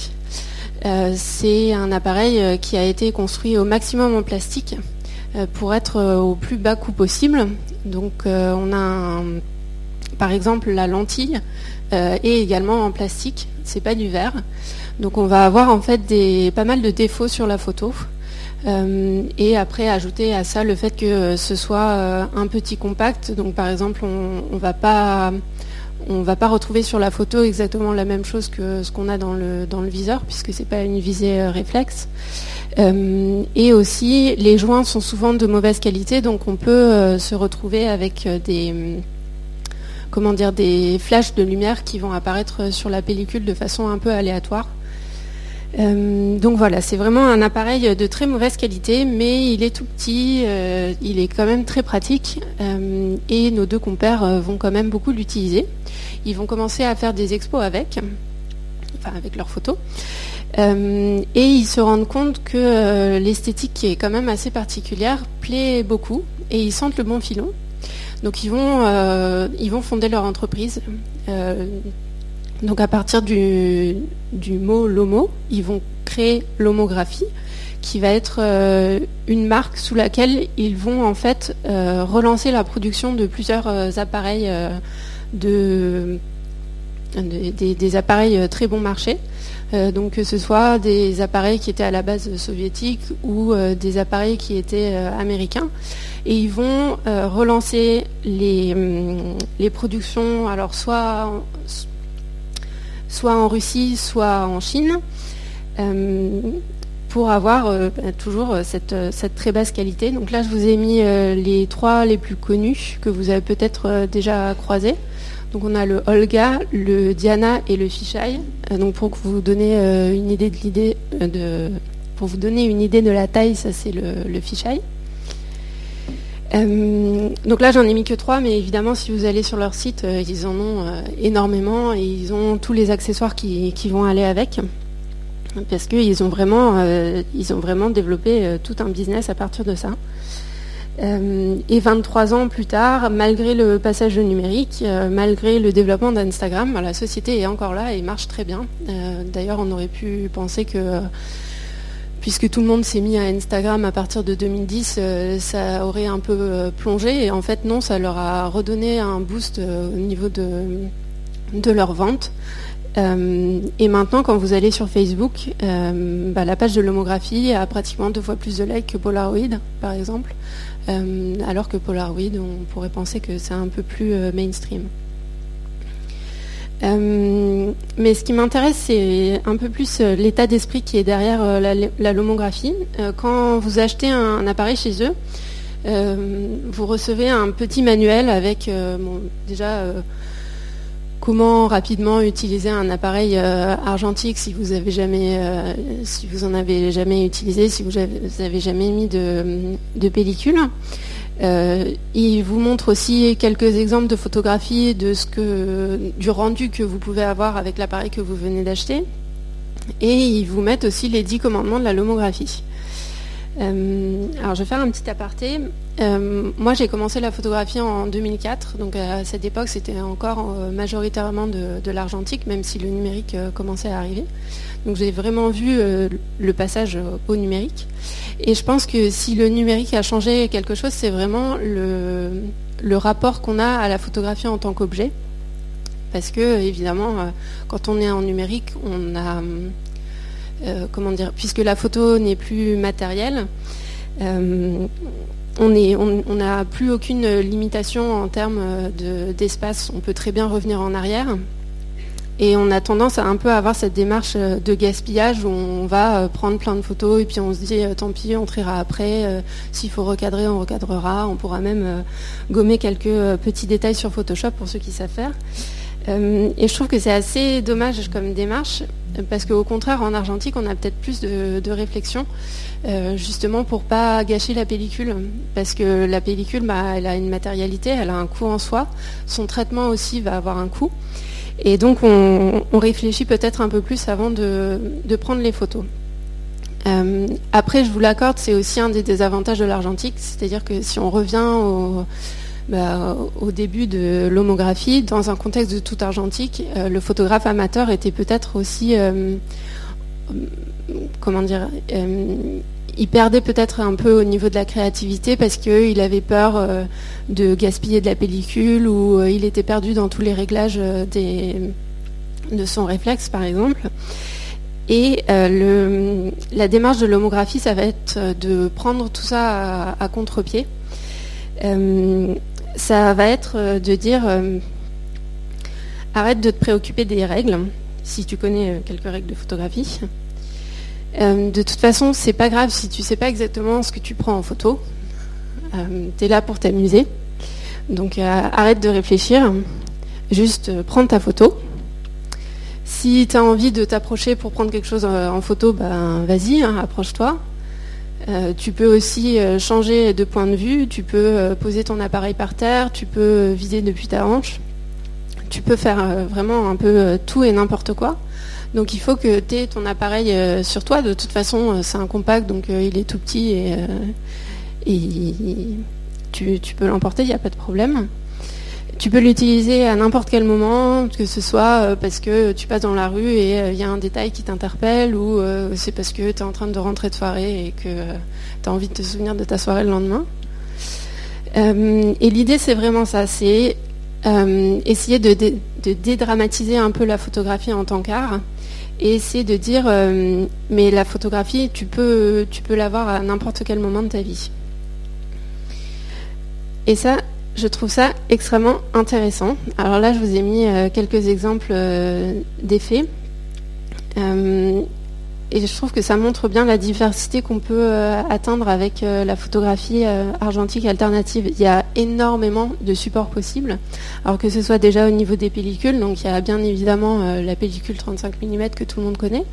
Euh, c'est un appareil euh, qui a été construit au maximum en plastique euh, pour être au plus bas coût possible. Donc on a par exemple la lentille est également en plastique, c'est pas du verre. Donc on va avoir en fait des, pas mal de défauts sur la photo. et après ajouter à ça le fait que ce soit un petit compact. Donc par exemple on, ne va pas on va pas retrouver sur la photo exactement la même chose que ce qu'on a dans le, dans le viseur, puisque ce n'est pas une visée euh, réflexe. Euh, et aussi, les joints sont souvent de mauvaise qualité, donc on peut euh, se retrouver avec des, comment dire, des flashs de lumière qui vont apparaître sur la pellicule de façon un peu aléatoire. Euh, donc voilà, c'est vraiment un appareil de très mauvaise qualité, mais il est tout petit, euh, il est quand même très pratique, euh, et nos deux compères vont quand même beaucoup l'utiliser. Ils vont commencer à faire des expos avec, enfin avec leurs photos, et ils se rendent compte que l'esthétique qui est quand même assez particulière plaît beaucoup, et ils sentent le bon filon. Donc ils vont, ils vont fonder leur entreprise. Donc à partir du, mot lomo, ils vont créer l'homographie, qui va être euh, une marque sous laquelle ils vont en fait euh, relancer la production de plusieurs euh, appareils de, des, appareils très bon marché. donc que ce soit des appareils qui étaient à la base soviétiques ou des appareils qui étaient américains. Et ils vont relancer les, hum, les productions, alors soit soit en Russie, soit en Chine, euh, pour avoir euh, bah, toujours euh, cette, très basse qualité. Donc là, je vous ai mis les trois les plus connus que vous avez peut-être déjà croisés. Donc on a le Olga, le Diana et le Fisheye. donc pour vous donner une idée de vous une idée de la taille, ça c'est le, le. Euh, donc là, j'en ai mis que trois, mais évidemment, si vous allez sur leur site, euh, ils en ont euh, énormément et ils ont tous les accessoires qui, vont aller avec, parce qu'ils ont vraiment, ont vraiment développé tout un business à partir de ça. et 23 ans plus tard, malgré le passage au numérique, malgré le développement d'Instagram, la société est encore là et marche très bien. D'ailleurs, on aurait pu penser que puisque tout le monde s'est mis à Instagram à partir de 2010, euh, ça aurait un peu euh, plongé. Et en fait, non, ça leur a redonné un boost euh, au niveau de, leur vente. et maintenant, quand vous allez sur Facebook, bah, la page de l'homographie a pratiquement deux fois plus de likes que Polaroid, par exemple. alors que Polaroid, on pourrait penser que c'est un peu plus mainstream. Euh, mais ce qui m'intéresse, c'est un peu plus euh, l'état d'esprit qui est derrière euh, la, lomographie. quand vous achetez un, appareil chez eux, vous recevez un petit manuel avec déjà comment rapidement utiliser un appareil argentique si vous avez jamais, si vous en avez jamais utilisé, si vous n'avez jamais mis de pellicule. Euh, il vous montre aussi quelques exemples de photographies du rendu que vous pouvez avoir avec l'appareil que vous venez d'acheter. Et ils vous mettent aussi les 10 commandements de la lomographie. Euh, alors je vais faire un petit aparté. Euh, moi j'ai commencé la photographie en 2004, donc à cette époque c'était encore majoritairement de, l'argentique, même si le numérique commençait à arriver. Donc j'ai vraiment vu le passage au numérique. Et je pense que si le numérique a changé quelque chose, c'est vraiment le, rapport qu'on a à la photographie en tant qu'objet. Parce que, évidemment, euh, quand on est en numérique, on a. Euh, comment dire Puisque la photo n'est plus matérielle, euh, on n'a plus aucune limitation en termes d'espace. on peut très bien revenir en arrière. Et on a tendance à un peu avoir cette démarche de gaspillage où on va prendre plein de photos et puis on se dit tant pis, on triera après. S'il faut recadrer, on recadrera. On pourra même gommer quelques petits détails sur Photoshop pour ceux qui savent faire. Et je trouve que c'est assez dommage comme démarche parce qu'au contraire, en argentique, on a peut-être plus de, réflexion, euh, justement pour pas gâcher la pellicule, parce que la pellicule, bah, elle a une matérialité, elle a un coût en soi, son traitement aussi va avoir un coût, et donc on, réfléchit peut-être un peu plus avant de, prendre les photos. Euh, après, je vous l'accorde, c'est aussi un des désavantages de l'argentique, c'est-à-dire que si on revient au bah, au début de l'homographie, dans un contexte de tout argentique, euh, le photographe amateur était peut-être aussi, euh, comment dire, euh, il perdait peut-être un peu au niveau de la créativité parce qu'il avait peur de gaspiller de la pellicule ou il était perdu dans tous les réglages de son réflexe, par exemple. Et la démarche de l'homographie, ça va être de prendre tout ça à, contre-pied ça va être euh, de dire euh, arrête de te préoccuper des règles, si tu connais euh, quelques règles de photographie. de toute façon, c'est pas grave si tu sais pas exactement ce que tu prends en photo. tu es là pour t'amuser. Donc arrête de réfléchir. Juste prends ta photo. Si tu as envie de t'approcher pour prendre quelque chose en photo, ben vas-y, hein, approche-toi. Euh, tu peux aussi euh, changer de point de vue, tu peux euh, poser ton appareil par terre, tu peux vider depuis ta hanche, tu peux faire vraiment un peu tout et n'importe quoi. Donc il faut que tu aies ton appareil sur toi. De toute façon, c'est un compact, donc il est tout petit et, tu, peux l'emporter, il n'y a pas de problème. Tu peux l'utiliser à n'importe quel moment, que ce soit euh, parce que tu passes dans la rue et euh, il y a un détail qui t'interpelle ou euh, c'est parce que tu es en train de rentrer de soirée et que tu as envie de te souvenir de ta soirée le lendemain. et l'idée, c'est vraiment ça, c'est essayer de, dédramatiser un peu la photographie en tant qu'art et essayer de dire mais la photographie, tu peux, tu peux l'avoir à n'importe quel moment de ta vie. Et ça, je trouve ça extrêmement intéressant. Alors là, je vous ai mis euh, quelques exemples euh, d'effets. Euh, et je trouve que ça montre bien la diversité qu'on peut atteindre avec la photographie argentique alternative. Il y a énormément de supports possibles. Alors que ce soit déjà au niveau des pellicules, donc il y a bien évidemment la pellicule 35 mm que tout le monde connaît.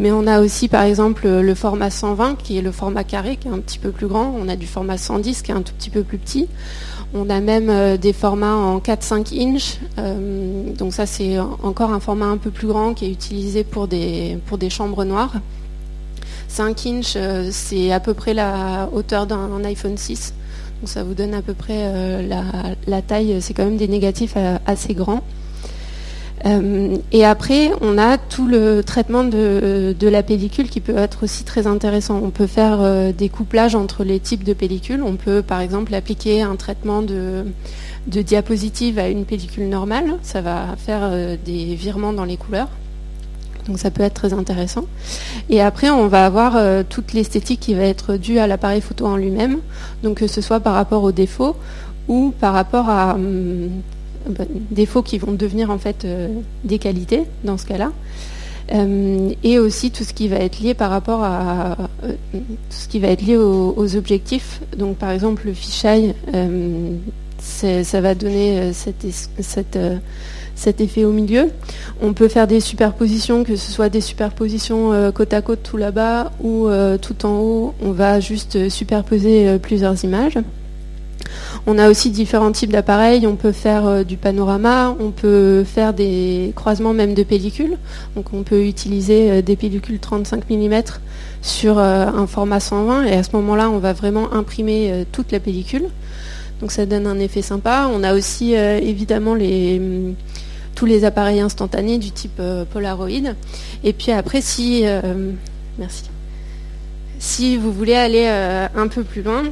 Mais on a aussi par exemple le format 120 qui est le format carré qui est un petit peu plus grand. On a du format 110 qui est un tout petit peu plus petit. On a même euh, des formats en 4-5 inches. Euh, donc ça c'est encore un format un peu plus grand qui est utilisé pour des, chambres noires. 5 inches, euh, c'est à peu près la hauteur d'un iPhone 6. Donc ça vous donne à peu près la, taille. C'est quand même des négatifs assez grands. Euh, et après, on a tout le traitement de, la pellicule qui peut être aussi très intéressant. On peut faire euh, des couplages entre les types de pellicules. On peut par exemple appliquer un traitement de, diapositive à une pellicule normale. Ça va faire euh, des virements dans les couleurs. Donc ça peut être très intéressant. Et après, on va avoir toute l'esthétique qui va être due à l'appareil photo en lui-même. Donc que ce soit par rapport aux défauts ou par rapport à... Hum, défauts qui vont devenir en fait euh, des qualités dans ce cas-là. Euh, et aussi tout ce qui va être lié par rapport à euh, tout ce qui va être lié aux, objectifs. Donc par exemple le fisheye, ça va donner cet, effet au milieu. On peut faire des superpositions, que ce soit des superpositions côte à côte tout là-bas ou tout en haut, on va juste superposer plusieurs images. On a aussi différents types d'appareils. On peut faire euh, du panorama, on peut faire des croisements même de pellicules. Donc on peut utiliser euh, des pellicules 35 mm sur euh, un format 120 et à ce moment-là, on va vraiment imprimer toute la pellicule. Donc ça donne un effet sympa. On a aussi évidemment mm, tous les appareils instantanés du type Polaroid. Et puis après, merci. Si vous voulez aller un peu plus loin,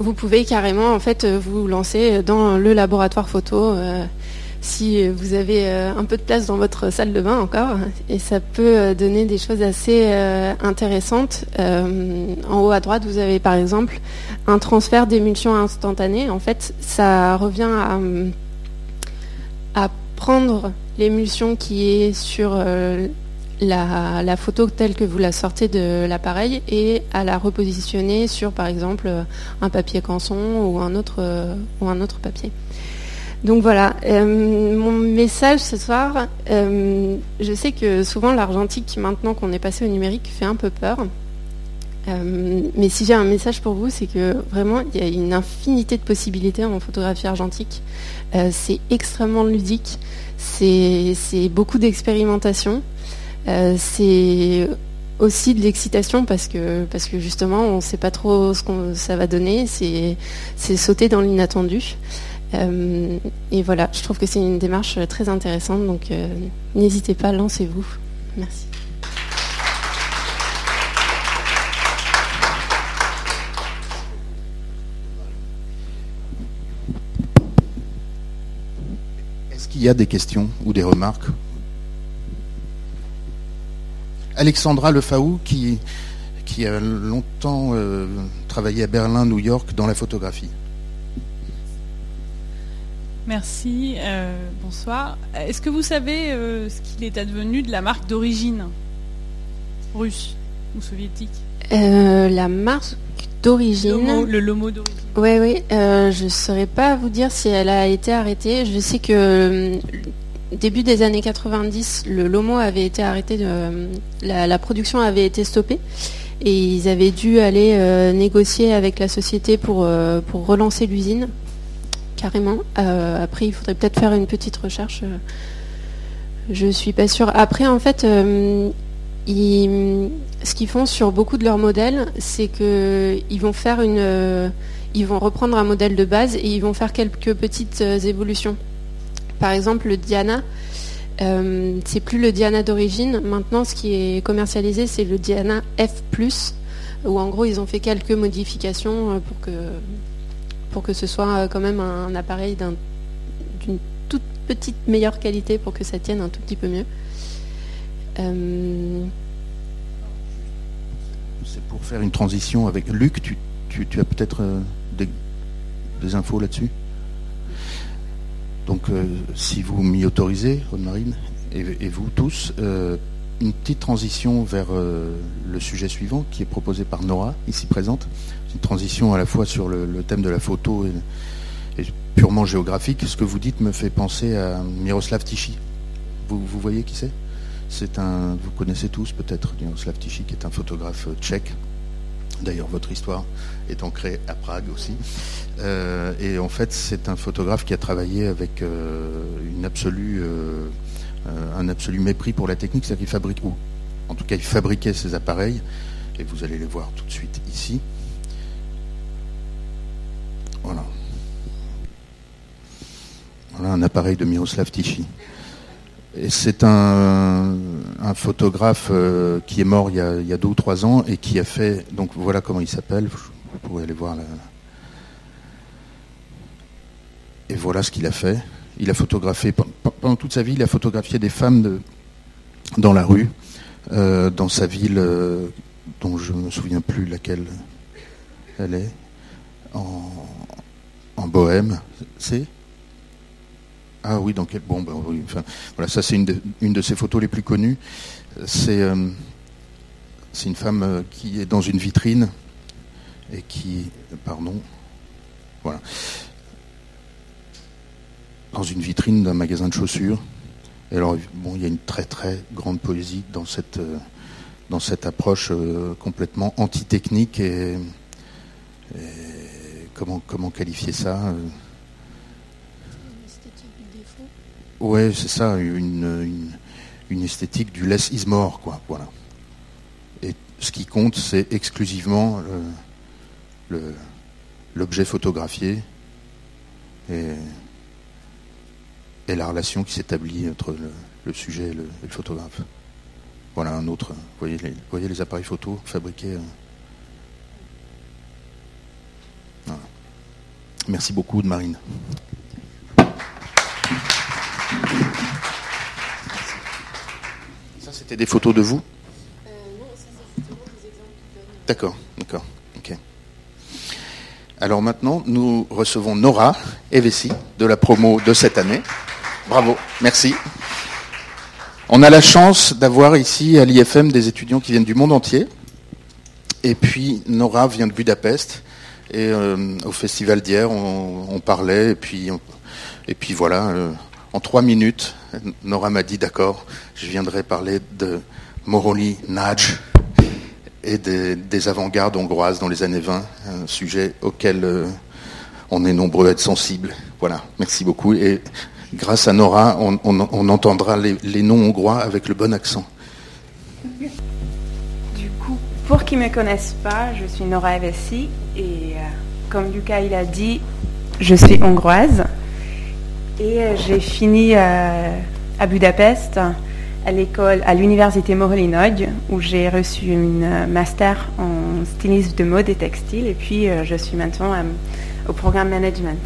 vous pouvez carrément en fait euh, vous lancer dans le laboratoire photo euh, si vous avez euh, un peu de place dans votre salle de bain encore et ça peut donner des choses assez intéressantes. en haut à droite, vous avez par exemple un transfert d'émulsion instantanée. En fait, ça revient à, prendre l'émulsion qui est sur la, photo telle que vous la sortez de l'appareil et à la repositionner sur par exemple un papier canson ou un autre, papier. Donc voilà, euh, mon message ce soir, euh, je sais que souvent l'argentique, maintenant qu'on est passé au numérique, fait un peu peur. Euh, mais si j'ai un message pour vous, c'est que vraiment, il y a une infinité de possibilités en photographie argentique. c'est extrêmement ludique, c'est beaucoup d'expérimentation, c'est aussi de l'excitation parce que, parce que justement, on ne sait pas trop ce que ça va donner, c'est sauter dans l'inattendu. Euh, et voilà, je trouve que c'est une démarche très intéressante, donc euh, n'hésitez pas, lancez-vous. Merci. Est-ce qu'il y a des questions ou des remarques? Alexandra Lefaou, qui, qui a longtemps euh, travaillé à Berlin, New York, dans la photographie. Merci, euh, bonsoir. Est-ce que vous savez euh, ce qu'il est advenu de la marque d'origine russe ou soviétique? Euh, La marque d'origine? Le lomo d'origine. Oui, oui. je ne saurais pas vous dire si elle a été arrêtée. Je sais que début des années 90, le lomo avait été arrêté, la, la, production avait été stoppée. Et ils avaient dû aller négocier avec la société pour, pour relancer l'usine carrément. Euh, après, il faudrait peut-être faire une petite recherche. Euh, je suis pas sûre. Après, en fait, euh, ce qu'ils font sur beaucoup de leurs modèles, c'est qu'ils vont reprendre un modèle de base et ils vont faire quelques petites évolutions. Par exemple, le Diana, c'est plus le Diana d'origine. Maintenant, ce qui est commercialisé, c'est le Diana F+, où en gros, ils ont fait quelques modifications pour que pour que ce soit euh, quand même un, appareil d'une toute petite meilleure qualité pour que ça tienne un tout petit peu mieux. Euh, C'est pour faire une transition avec Luc, tu, as peut-être euh, des, infos là-dessus? Donc si vous m'y autorisez, Rode-Marine, et, vous tous, une petite transition vers le sujet suivant qui est proposé par Nora, ici présente une transition à la fois sur le, thème de la photo et, purement géographique. Ce que vous dites me fait penser à Miroslav Tichy. Vous, voyez qui c'est? C'est un, vous connaissez tous peut-être Miroslav Tichy, qui est un photographe tchèque. D'ailleurs, votre histoire est ancrée à Prague aussi. Euh, et en fait, c'est un photographe qui a travaillé avec euh, une absolue, euh, un absolu mépris pour la technique, c'est-à-dire qu'il fabrique, ou en tout cas, il fabriquait ses appareils, et vous allez les voir tout de suite ici. Voilà. Voilà un appareil de Miroslav Tichy. C'est un, photographe euh, qui est mort il y, a, deux ou trois ans et qui a fait. Donc voilà comment il s'appelle. Vous pouvez aller voir là. Et voilà ce qu'il a fait. Il a photographié pendant toute sa vie, il a photographié des femmes dans la rue, euh, dans sa ville, euh, dont je ne me souviens plus laquelle elle est, en, en Bohème, c'est ah oui, donc bon, ben, voilà, ça c'est une de, une de ses photos les plus connues. C'est euh, une femme euh, qui est dans une vitrine et qui, pardon, voilà, dans une vitrine d'un magasin de chaussures. Et alors, bon, il y a une très très grande poésie dans cette euh, dans cette approche complètement anti-technique et comment, qualifier ça Ouais, c'est ça, une, esthétique du less is more, quoi. Voilà. Et ce qui compte, c'est exclusivement l'objet photographié et, la relation qui s'établit entre le, sujet et le, photographe. Voilà un autre. Vous voyez les, voyez les appareils photo fabriqués. Euh, Merci beaucoup de Marine. C'était des photos de vous euh, Non, ça, c'est justement des exemples. D'accord, d'accord. Ok. Alors maintenant, nous recevons Nora Evesi de la promo de cette année. Bravo, merci. On a la chance d'avoir ici à l'IFM des étudiants qui viennent du monde entier. Et puis Nora vient de Budapest. Et euh, au festival d'hier, on, parlait. Et puis, et puis voilà, euh, en trois minutes, Nora m'a dit d'accord, je viendrai parler de Moroli Naj et des, avant-gardes hongroises dans les années 20, un sujet auquel euh, on est nombreux à être sensibles. Voilà, merci beaucoup. Et grâce à Nora, on, entendra les, noms hongrois avec le bon accent. Du coup, pour qui ne me connaissent pas, je suis Nora Evesi et euh, comme Lucas il dit, je suis hongroise et euh, j'ai fini euh, à Budapest à l'école, à l'université Moholy-Nagy, où j'ai reçu une master en stylisme de mode et textile et puis je suis maintenant au programme management.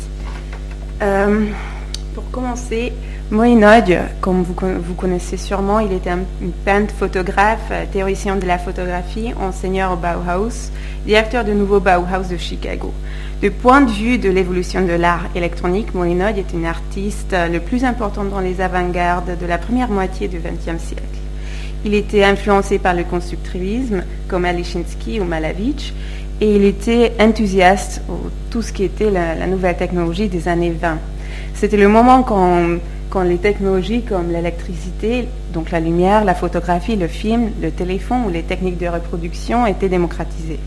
Pour commencer, Moïnod, comme vous, vous, connaissez sûrement, il était un, peintre, photographe, euh, théoricien de la photographie, enseignant au Bauhaus, directeur du nouveau Bauhaus de Chicago. Du point de vue de l'évolution de l'art électronique, Moïnod est un artiste euh, le plus important dans les avant-gardes de la première moitié du XXe siècle. Il était influencé par le constructivisme, comme Alishinsky ou Malavich, et il était enthousiaste pour tout ce qui était la, la nouvelle technologie des années 20. C'était le moment quand, quand les technologies comme l'électricité, donc la lumière, la photographie, le film, le téléphone ou les techniques de reproduction étaient démocratisées.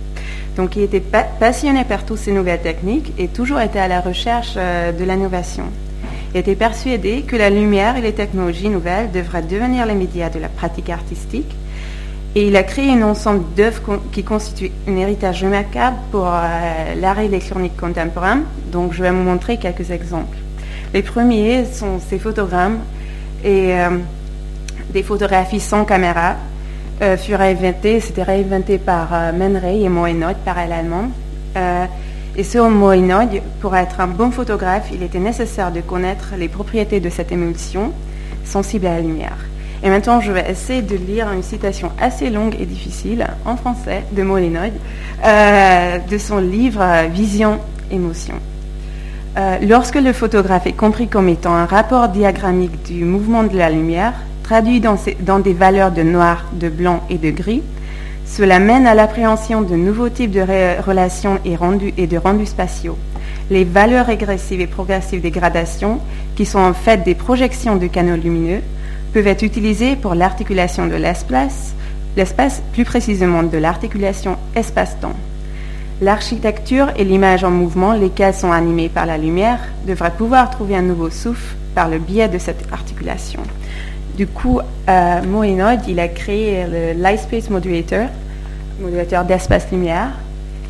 Donc il était passionné par toutes ces nouvelles techniques et toujours était à la recherche euh, de l'innovation. Il était persuadé que la lumière et les technologies nouvelles devraient devenir les médias de la pratique artistique. Et il a créé un ensemble d'œuvres qui constituent un héritage remarquable pour euh, l'art électronique contemporain. Donc je vais vous montrer quelques exemples. Les premiers sont ces photogrammes et euh, des photographies sans caméra euh, furent inventées, c'était réinventé par euh, Man Ray et Moenod parallèlement. et selon Moenod, pour être un bon photographe, il était nécessaire de connaître les propriétés de cette émulsion sensible à la lumière. Et maintenant, je vais essayer de lire une citation assez longue et difficile en français de Moenod de son livre Vision, émotion. Euh, lorsque le photographe est compris comme étant un rapport diagrammique du mouvement de la lumière, traduit dans, des valeurs de noir, de blanc et de gris, cela mène à l'appréhension de nouveaux types de relations et, et de rendus spatiaux. Les valeurs régressives et progressives des gradations, qui sont en fait des projections de canaux lumineux, peuvent être utilisées pour l'articulation de l'espace, l'espace plus précisément de l'articulation espace-temps. L'architecture et l'image en mouvement, lesquelles sont animées par la lumière, devraient pouvoir trouver un nouveau souffle par le biais de cette articulation. Du coup, euh, il a créé le Light Space Modulator, modulateur d'espace-lumière,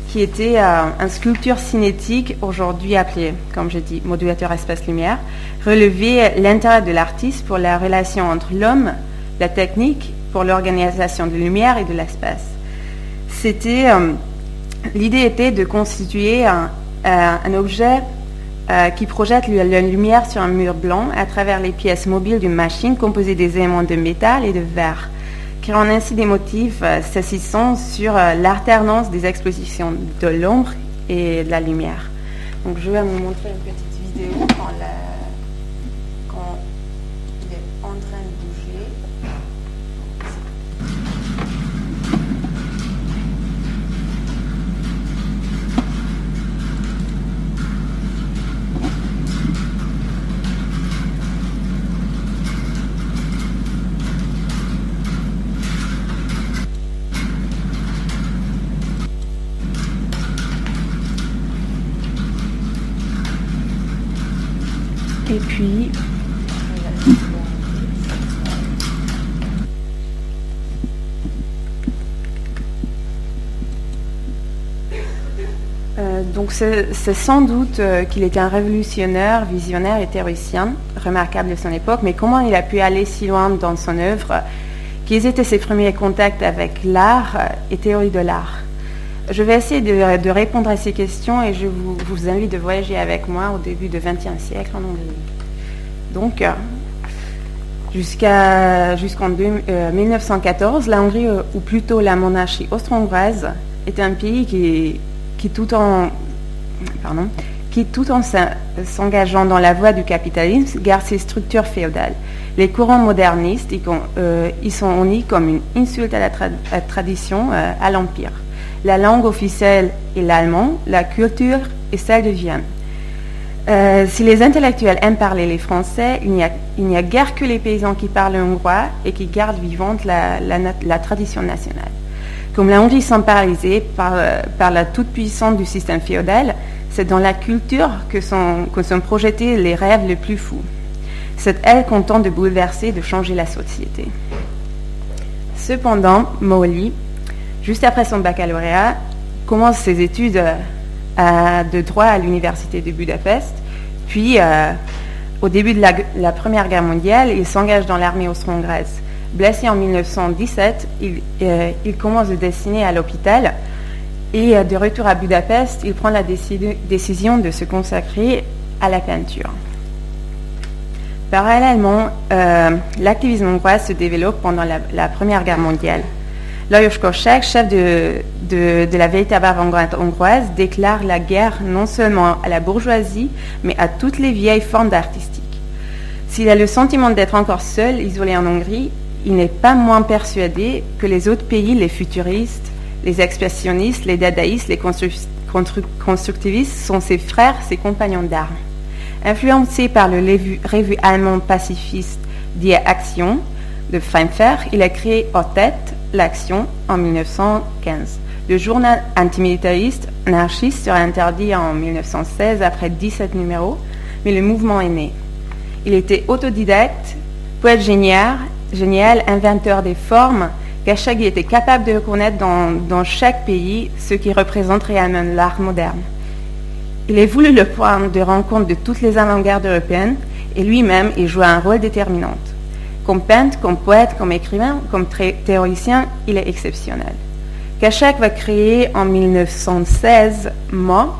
qui était euh, une sculpture cinétique, aujourd'hui appelée, comme je dis, modulateur espace-lumière, relevait l'intérêt de l'artiste pour la relation entre l'homme, la technique, pour l'organisation de lumière et de l'espace. C'était euh, L'idée était de constituer un, euh, objet euh, qui projette la lumière sur un mur blanc à travers les pièces mobiles d'une machine composée des éléments de métal et de verre, créant ainsi des motifs euh, s'assistant sur l'alternance des expositions de l'ombre et de la lumière. Donc je vais vous montrer une petite vidéo c'est sans doute euh, qu'il était un révolutionnaire, visionnaire et théoricien, remarquable de son époque, mais comment il a pu aller si loin dans son œuvre? Quels étaient ses premiers contacts avec l'art et théorie de l'art? Je vais essayer de, répondre à ces questions et je vous, invite de voyager avec moi au début du XXe siècle en Hongrie. Donc, euh, jusqu'en 1914, euh, la Hongrie, euh, ou plutôt la monarchie austro-hongroise, était un pays qui, qui tout en, qui, tout en s'engageant dans la voie du capitalisme, garde ses structures féodales. Les courants modernistes, ils, euh, sont unis comme une insulte à la, tradition, euh, à l'Empire. La langue officielle est l'allemand, la culture est celle de Vienne. Euh, si les intellectuels aiment parler les français, il n'y a, guère que les paysans qui parlent hongrois et qui gardent vivante la, tradition nationale. Comme la Hongrie paralysée par, par la toute-puissance du système féodal, c'est dans la culture que sont, projetés les rêves les plus fous. C'est elle qu'on tente de bouleverser, de changer la société. Cependant, Molly, juste après son baccalauréat, commence ses études euh, de droit à l'université de Budapest. Puis, euh, au début de la, Première Guerre mondiale, il s'engage dans l'armée austro-hongroise. Blessé en 1917, euh, il, commence de dessiner à l'hôpital et de retour à Budapest, il prend la décision de se consacrer à la peinture. Parallèlement, euh, l'activisme hongrois se développe pendant la, Première Guerre mondiale. Lajos Korczak, chef de, la véritable avant-garde hongroise, déclare la guerre non seulement à la bourgeoisie, mais à toutes les vieilles formes d'artistique. S'il a le sentiment d'être encore seul, isolé en Hongrie, il n'est pas moins persuadé que les autres pays, les futuristes, les expressionnistes, les dadaïstes, les constructivistes, sont ses frères, ses compagnons d'armes. Influencé par le revue allemand pacifiste Die Action de Frankfurt, il a créé en tête l'Action en 1915. Le journal antimilitariste anarchiste sera interdit en 1916 après 17 numéros, mais le mouvement est né. Il était autodidacte, poète génial, génial inventeur des formes, Gachagui était capable de reconnaître dans, chaque pays ce qui représente réellement l'art moderne. Il est voulu le point de rencontre de toutes les avant-gardes européennes et lui-même y joue un rôle déterminant. Comme peintre, comme poète, comme écrivain, comme théoricien, il est exceptionnel. Kachak va créer en 1916 Mo,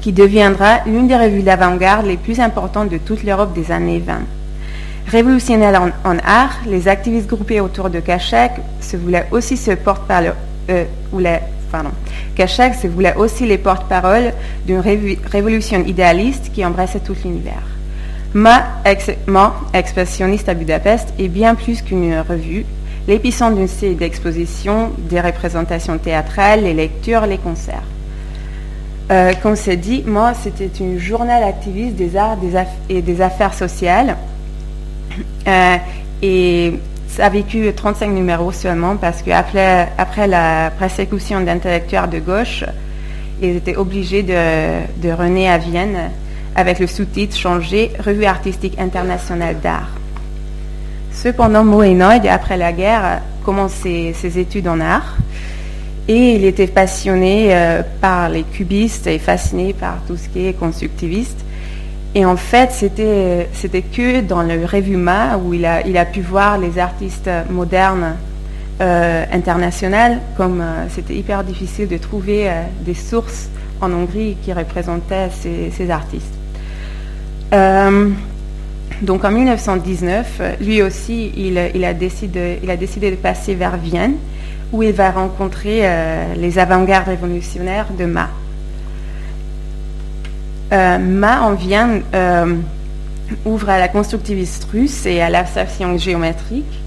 qui deviendra l'une des revues d'avant-garde les plus importantes de toute l'Europe des années 20. Révolutionnaire en, art, les activistes groupés autour de Kachak se voulaient aussi se porte par euh, se voulait aussi les porte-parole d'une révolution idéaliste qui embrassait tout l'univers. Ma, expressionniste à Budapest, est bien plus qu'une revue, l'épicentre d'une série d'expositions, des représentations théâtrales, les lectures, les concerts. Euh, comme c'est dit, moi, c'était une journal activiste des arts et des affaires sociales. Euh, et ça a vécu 35 numéros seulement parce qu'après après la persécution d'intellectuels de gauche, ils étaient obligés de, de renaître à Vienne avec le sous-titre changé Revue artistique internationale d'art. Cependant, Moenoid, après la guerre, commence ses, études en art et il était passionné euh, par les cubistes et fasciné par tout ce qui est constructiviste. Et en fait, c'était, que dans le Ma où il a, pu voir les artistes modernes euh, internationaux, comme euh, c'était hyper difficile de trouver euh, des sources en Hongrie qui représentaient ces, artistes. donc en 1919, lui aussi, il, a décidé, il a décidé de passer vers Vienne, où il va rencontrer les avant-gardes révolutionnaires de Ma. Euh, Ma en Vienne euh, ouvre à la constructiviste russe et à l'abstraction géométrique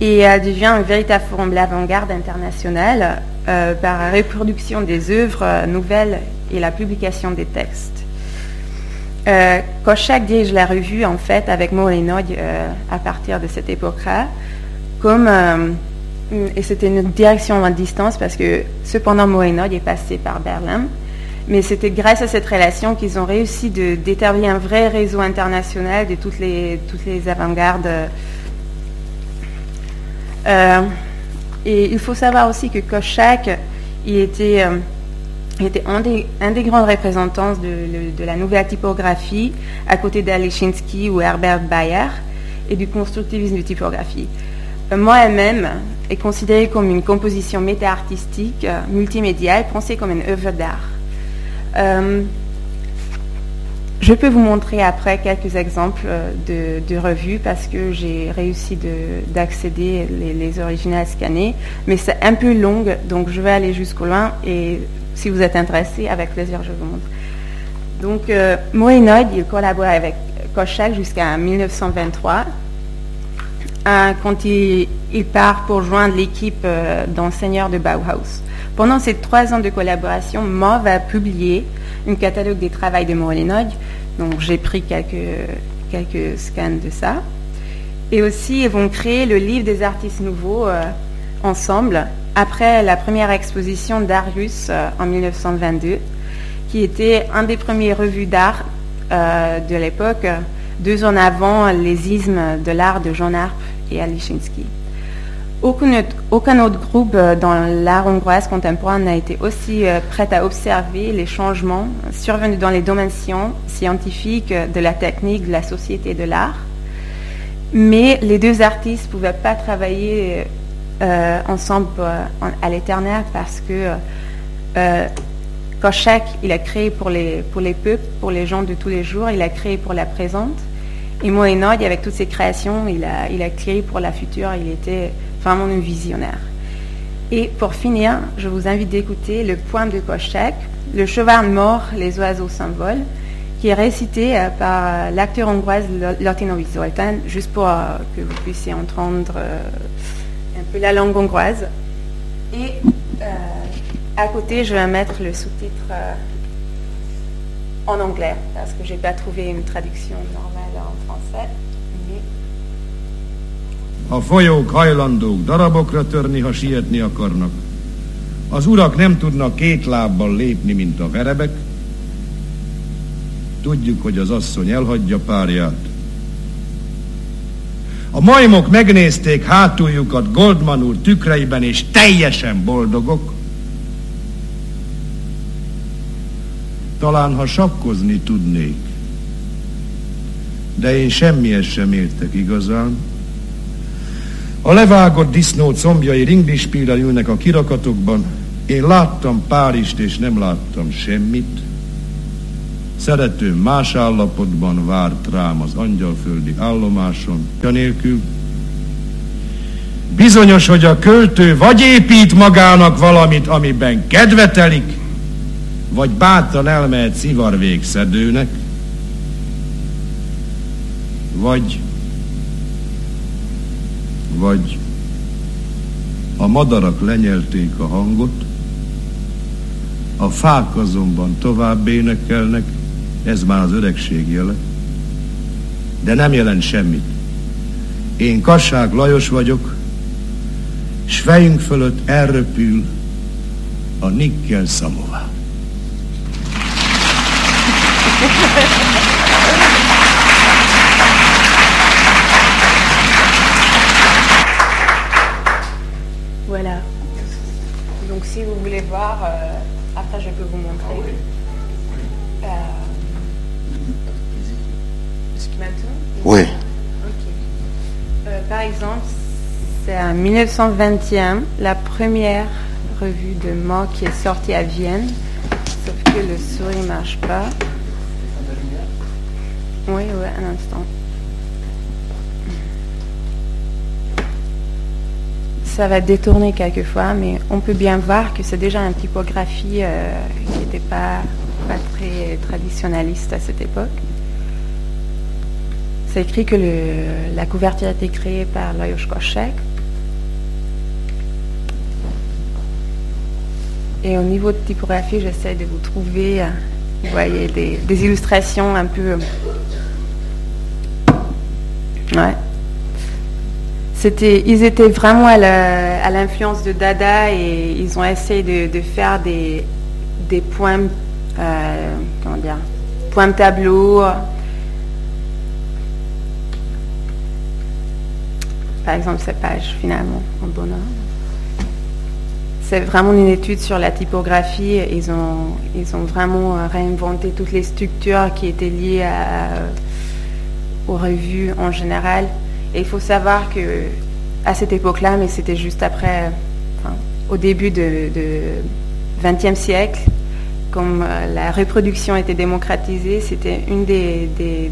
et devient un véritable forum d'avant-garde international euh, par la reproduction des œuvres nouvelles et la publication des textes. Kochak dirige la revue en fait avec Morenoy à partir de cette époque-là, comme et c'était une direction à distance parce que cependant Morenoy est passé par Berlin mais c'était grâce à cette relation qu'ils ont réussi d'établir un vrai réseau international de toutes les, toutes les avant-gardes. Euh, et il faut savoir aussi que Kochak, il était, euh, était un, des, un, des, grands représentants de, la nouvelle typographie, à côté d'Alechinsky ou Herbert Bayer, et du constructivisme de typographie. Euh, moi-même est considérée comme une composition méta-artistique, multimédiale, pensée comme une œuvre d'art. Euh, je peux vous montrer après quelques exemples euh, de, revues parce que j'ai réussi d'accéder les, les originales scannées, mais c'est un peu long, donc je vais aller jusqu'au loin et si vous êtes intéressé, avec plaisir, je vous montre. Donc, euh, il collabore avec Kochak jusqu'à 1923, euh, quand il, part pour joindre l'équipe euh, d'enseignants de Bauhaus. Pendant ces trois ans de collaboration, Mo va publier un catalogue des travaux de Moenoid. Donc, j'ai pris quelques, quelques scans de ça. Et aussi, ils vont créer le livre des artistes nouveaux euh, ensemble, après la première exposition d'Arius euh, en 1922, qui était un des premiers revues d'art de l'époque, deux ans avant les ismes de l'art de Jean Arp et. Aucun autre, aucun autre groupe euh, dans l'art hongroise contemporain n'a été aussi euh, prêt à observer les changements survenus dans les domaines scientifiques, de la technique, de la société et de l'art. Mais les deux artistes ne pouvaient pas travailler euh, ensemble euh, en- à l'éternel parce que euh, Kochak, il a créé pour les, pour les peuples, pour les gens de tous les jours, il a créé pour la présente. Et Mohenod, avec toutes ses créations, il a, il a créé pour la future, il était vraiment un visionnaire. Et pour finir, je vous invite d'écouter le poème de Kochak, Le cheval mort, les oiseaux s'envolent, qui est récité euh, par l'acteur hongroise Lo- Lotinovic Zoltán, juste pour euh, que vous puissiez entendre euh, un peu la langue hongroise. Et à côté, je vais mettre le sous-titre en anglais, parce que je n'ai pas trouvé une traduction normale en français. A folyók hajlandók darabokra törni, ha sietni akarnak. Az urak nem tudnak két lábbal lépni, mint a verebek. Tudjuk, hogy az asszony elhagyja párját. A majmok megnézték hátuljukat Goldman úr tükreiben, és teljesen boldogok. Talán, ha sakkozni tudnék, de én semmihez sem értek igazán. A levágott disznó combjai ringdispílel ülnek a kirakatokban. Én láttam Párizst, és nem láttam semmit. Szeretőm más állapotban várt rám az angyalföldi állomáson. Nélkül bizonyos, hogy a költő vagy épít magának valamit, amiben kedvetelik, vagy bátran elmehet szivarvégszedőnek, vagy vagy a madarak lenyelték a hangot, a fák azonban tovább énekelnek, ez már az öregség jele, de nem jelent semmit. Én Kassák Lajos vagyok, s fejünk fölött elröpül a nikkel szamová. Voir, euh, après je peux vous montrer. Euh, maintenant? Oui. Ok. Euh, par exemple, c'est en 1921, la première revue de Mo qui est sortie à Vienne. Sauf que le souris ne marche pas. Oui, oui, un instant. Ça va détourner quelquefois, mais on peut bien voir que c'est déjà une typographie euh, qui n'était pas, pas très traditionnaliste à cette époque. C'est écrit que la couverture a été créée par Lajos Koschek. Et au niveau de typographie, j'essaie de vous trouver, euh, vous voyez, des, des illustrations un peu... euh, Ouais. Ils étaient vraiment à l'influence de Dada et ils ont essayé de, faire des, des points, euh, comment dire, points tableau. Par exemple, cette page finalement en bonheur. C'est vraiment une étude sur la typographie. Ils ont, vraiment réinventé toutes les structures qui étaient liées aux revues en général. Et il faut savoir que à cette époque-là, mais c'était juste après, au début du XXe siècle, comme euh, la reproduction était démocratisée, c'était une des, des,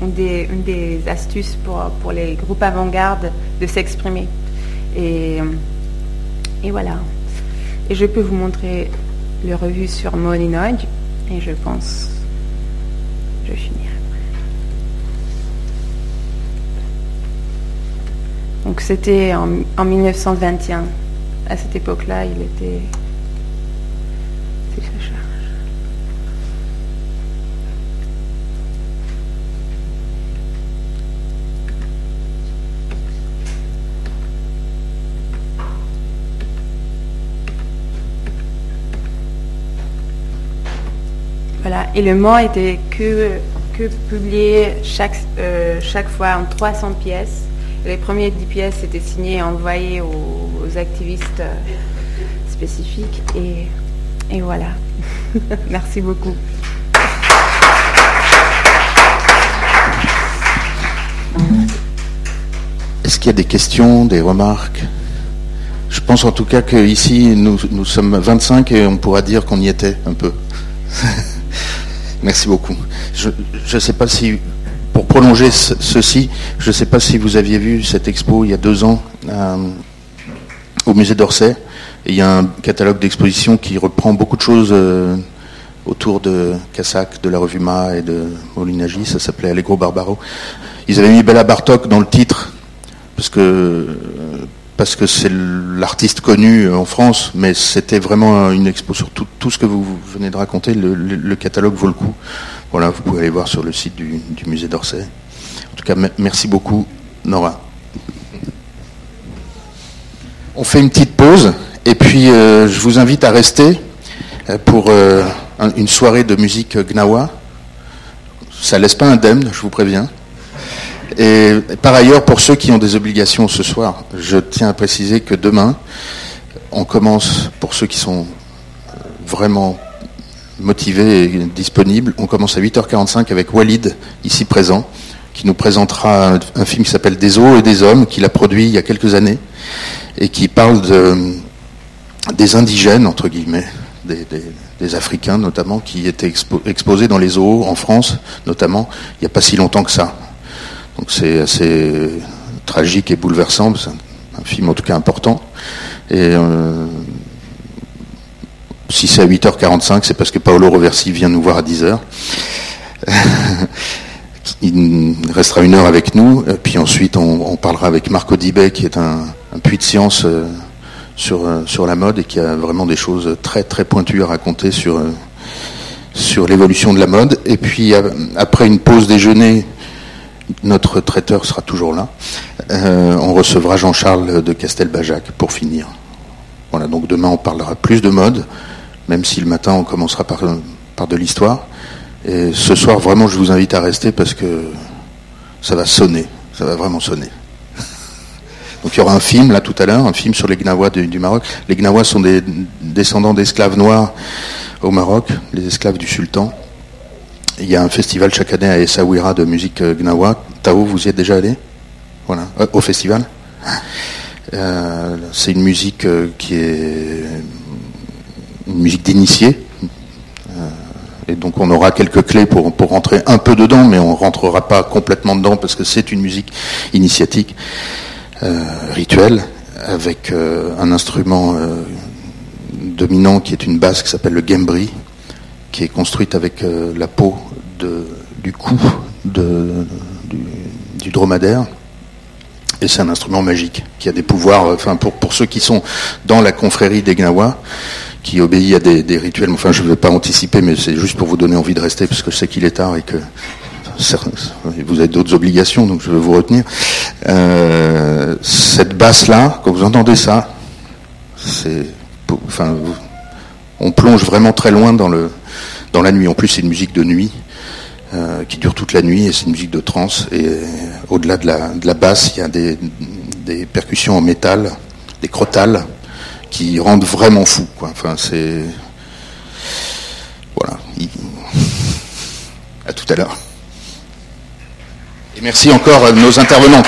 une des, astuces pour, pour les groupes avant-garde de s'exprimer. Et, et voilà. Et je peux vous montrer le revue sur Molinoid, et je pense je vais finir. Donc c'était en, en 1921. À cette époque-là, il était. Voilà, et le mot était que, que publié chaque, euh, chaque fois en 300 pièces. Les premières 10 pièces étaient signées et envoyées aux, activistes euh, spécifiques. Et, et voilà. [LAUGHS] Merci beaucoup. Est-ce qu'il y a des questions, des remarques? Je pense en tout cas qu'ici, nous, nous sommes 25 et on pourra dire qu'on y était un peu. [LAUGHS] Merci beaucoup. Je ne sais pas si, pour prolonger ce- ceci, je ne sais pas si vous aviez vu cette expo il y a deux ans euh, au musée d'Orsay. Il y a un catalogue d'exposition qui reprend beaucoup de choses euh, autour de Cassac, de la revue Ma et de Molinagi. Ça s'appelait Allegro Barbaro. Ils avaient mis Bella Bartok dans le titre parce que parce que c'est l'artiste connu en France, mais c'était vraiment une expo sur tout, ce que vous venez de raconter. Le catalogue vaut le coup. Voilà, vous pouvez aller voir sur le site du, du musée d'Orsay. En tout cas, me- merci beaucoup, Nora. On fait une petite pause, et puis euh, je vous invite à rester euh, pour euh, un- une soirée de musique gnawa. Ça laisse pas indemne, je vous préviens. Et par ailleurs, pour ceux qui ont des obligations ce soir, je tiens à préciser que demain, on commence, pour ceux qui sont vraiment motivés et disponibles, on commence à 8h45 avec Walid, ici présent, qui nous présentera un, film qui s'appelle Des eaux et des hommes, qu'il a produit il y a quelques années, et qui parle de, des indigènes, entre guillemets, des, Africains notamment, qui étaient expo- exposés dans les zoos en France, notamment, il n'y a pas si longtemps que ça. Donc c'est assez tragique et bouleversant, c'est un, un film en tout cas important. Et euh, si c'est à 8h45, c'est parce que Paolo Roversi vient nous voir à 10h. [LAUGHS] Il restera une heure avec nous, et puis ensuite on, parlera avec Marco Dibet, qui est un, puits de science euh, sur, euh, sur la mode et qui a vraiment des choses très très pointues à raconter sur, euh, sur l'évolution de la mode. Et puis euh, après une pause déjeuner, notre traiteur sera toujours là. Euh, on recevra Jean-Charles de Castelbajac pour finir. Voilà, donc demain on parlera plus de mode, même si le matin on commencera par, par de l'histoire. Et ce soir, vraiment, je vous invite à rester parce que ça va sonner, ça va vraiment sonner. [LAUGHS] Donc il y aura un film là tout à l'heure, un film sur les Gnawa du, Maroc. Les Gnawa sont des descendants d'esclaves noirs au Maroc, les esclaves du sultan. Il y a un festival chaque année à Essaouira de musique euh, Gnawa. Tao, vous y êtes déjà allé? Voilà, Euh, au festival? Euh, c'est une musique qui est une musique d'initié. Euh, et donc on aura quelques clés pour, pour rentrer un peu dedans, mais on rentrera pas complètement dedans parce que c'est une musique initiatique, euh, rituelle, avec euh, un instrument dominant qui est une basse qui s'appelle le gembri, qui est construite avec la peau de, du cou de, du, du dromadaire. Et c'est un instrument magique qui a des pouvoirs, enfin pour, pour ceux qui sont dans la confrérie des Gnawa, qui obéit à des, rituels. Enfin, je ne vais pas anticiper, mais c'est juste pour vous donner envie de rester, parce que je sais qu'il est tard et que vous avez d'autres obligations, donc je vais vous retenir. Euh, cette basse-là, quand vous entendez ça, c'est, enfin, on plonge vraiment très loin dans le dans la nuit. En plus, c'est une musique de nuit euh, qui dure toute la nuit et c'est une musique de trance. Et euh, au-delà de la, de la basse, il y a des, des percussions en métal, des crotales qui rendent vraiment fou. Enfin, c'est voilà. Il- À tout à l'heure. Et merci encore à nos intervenants.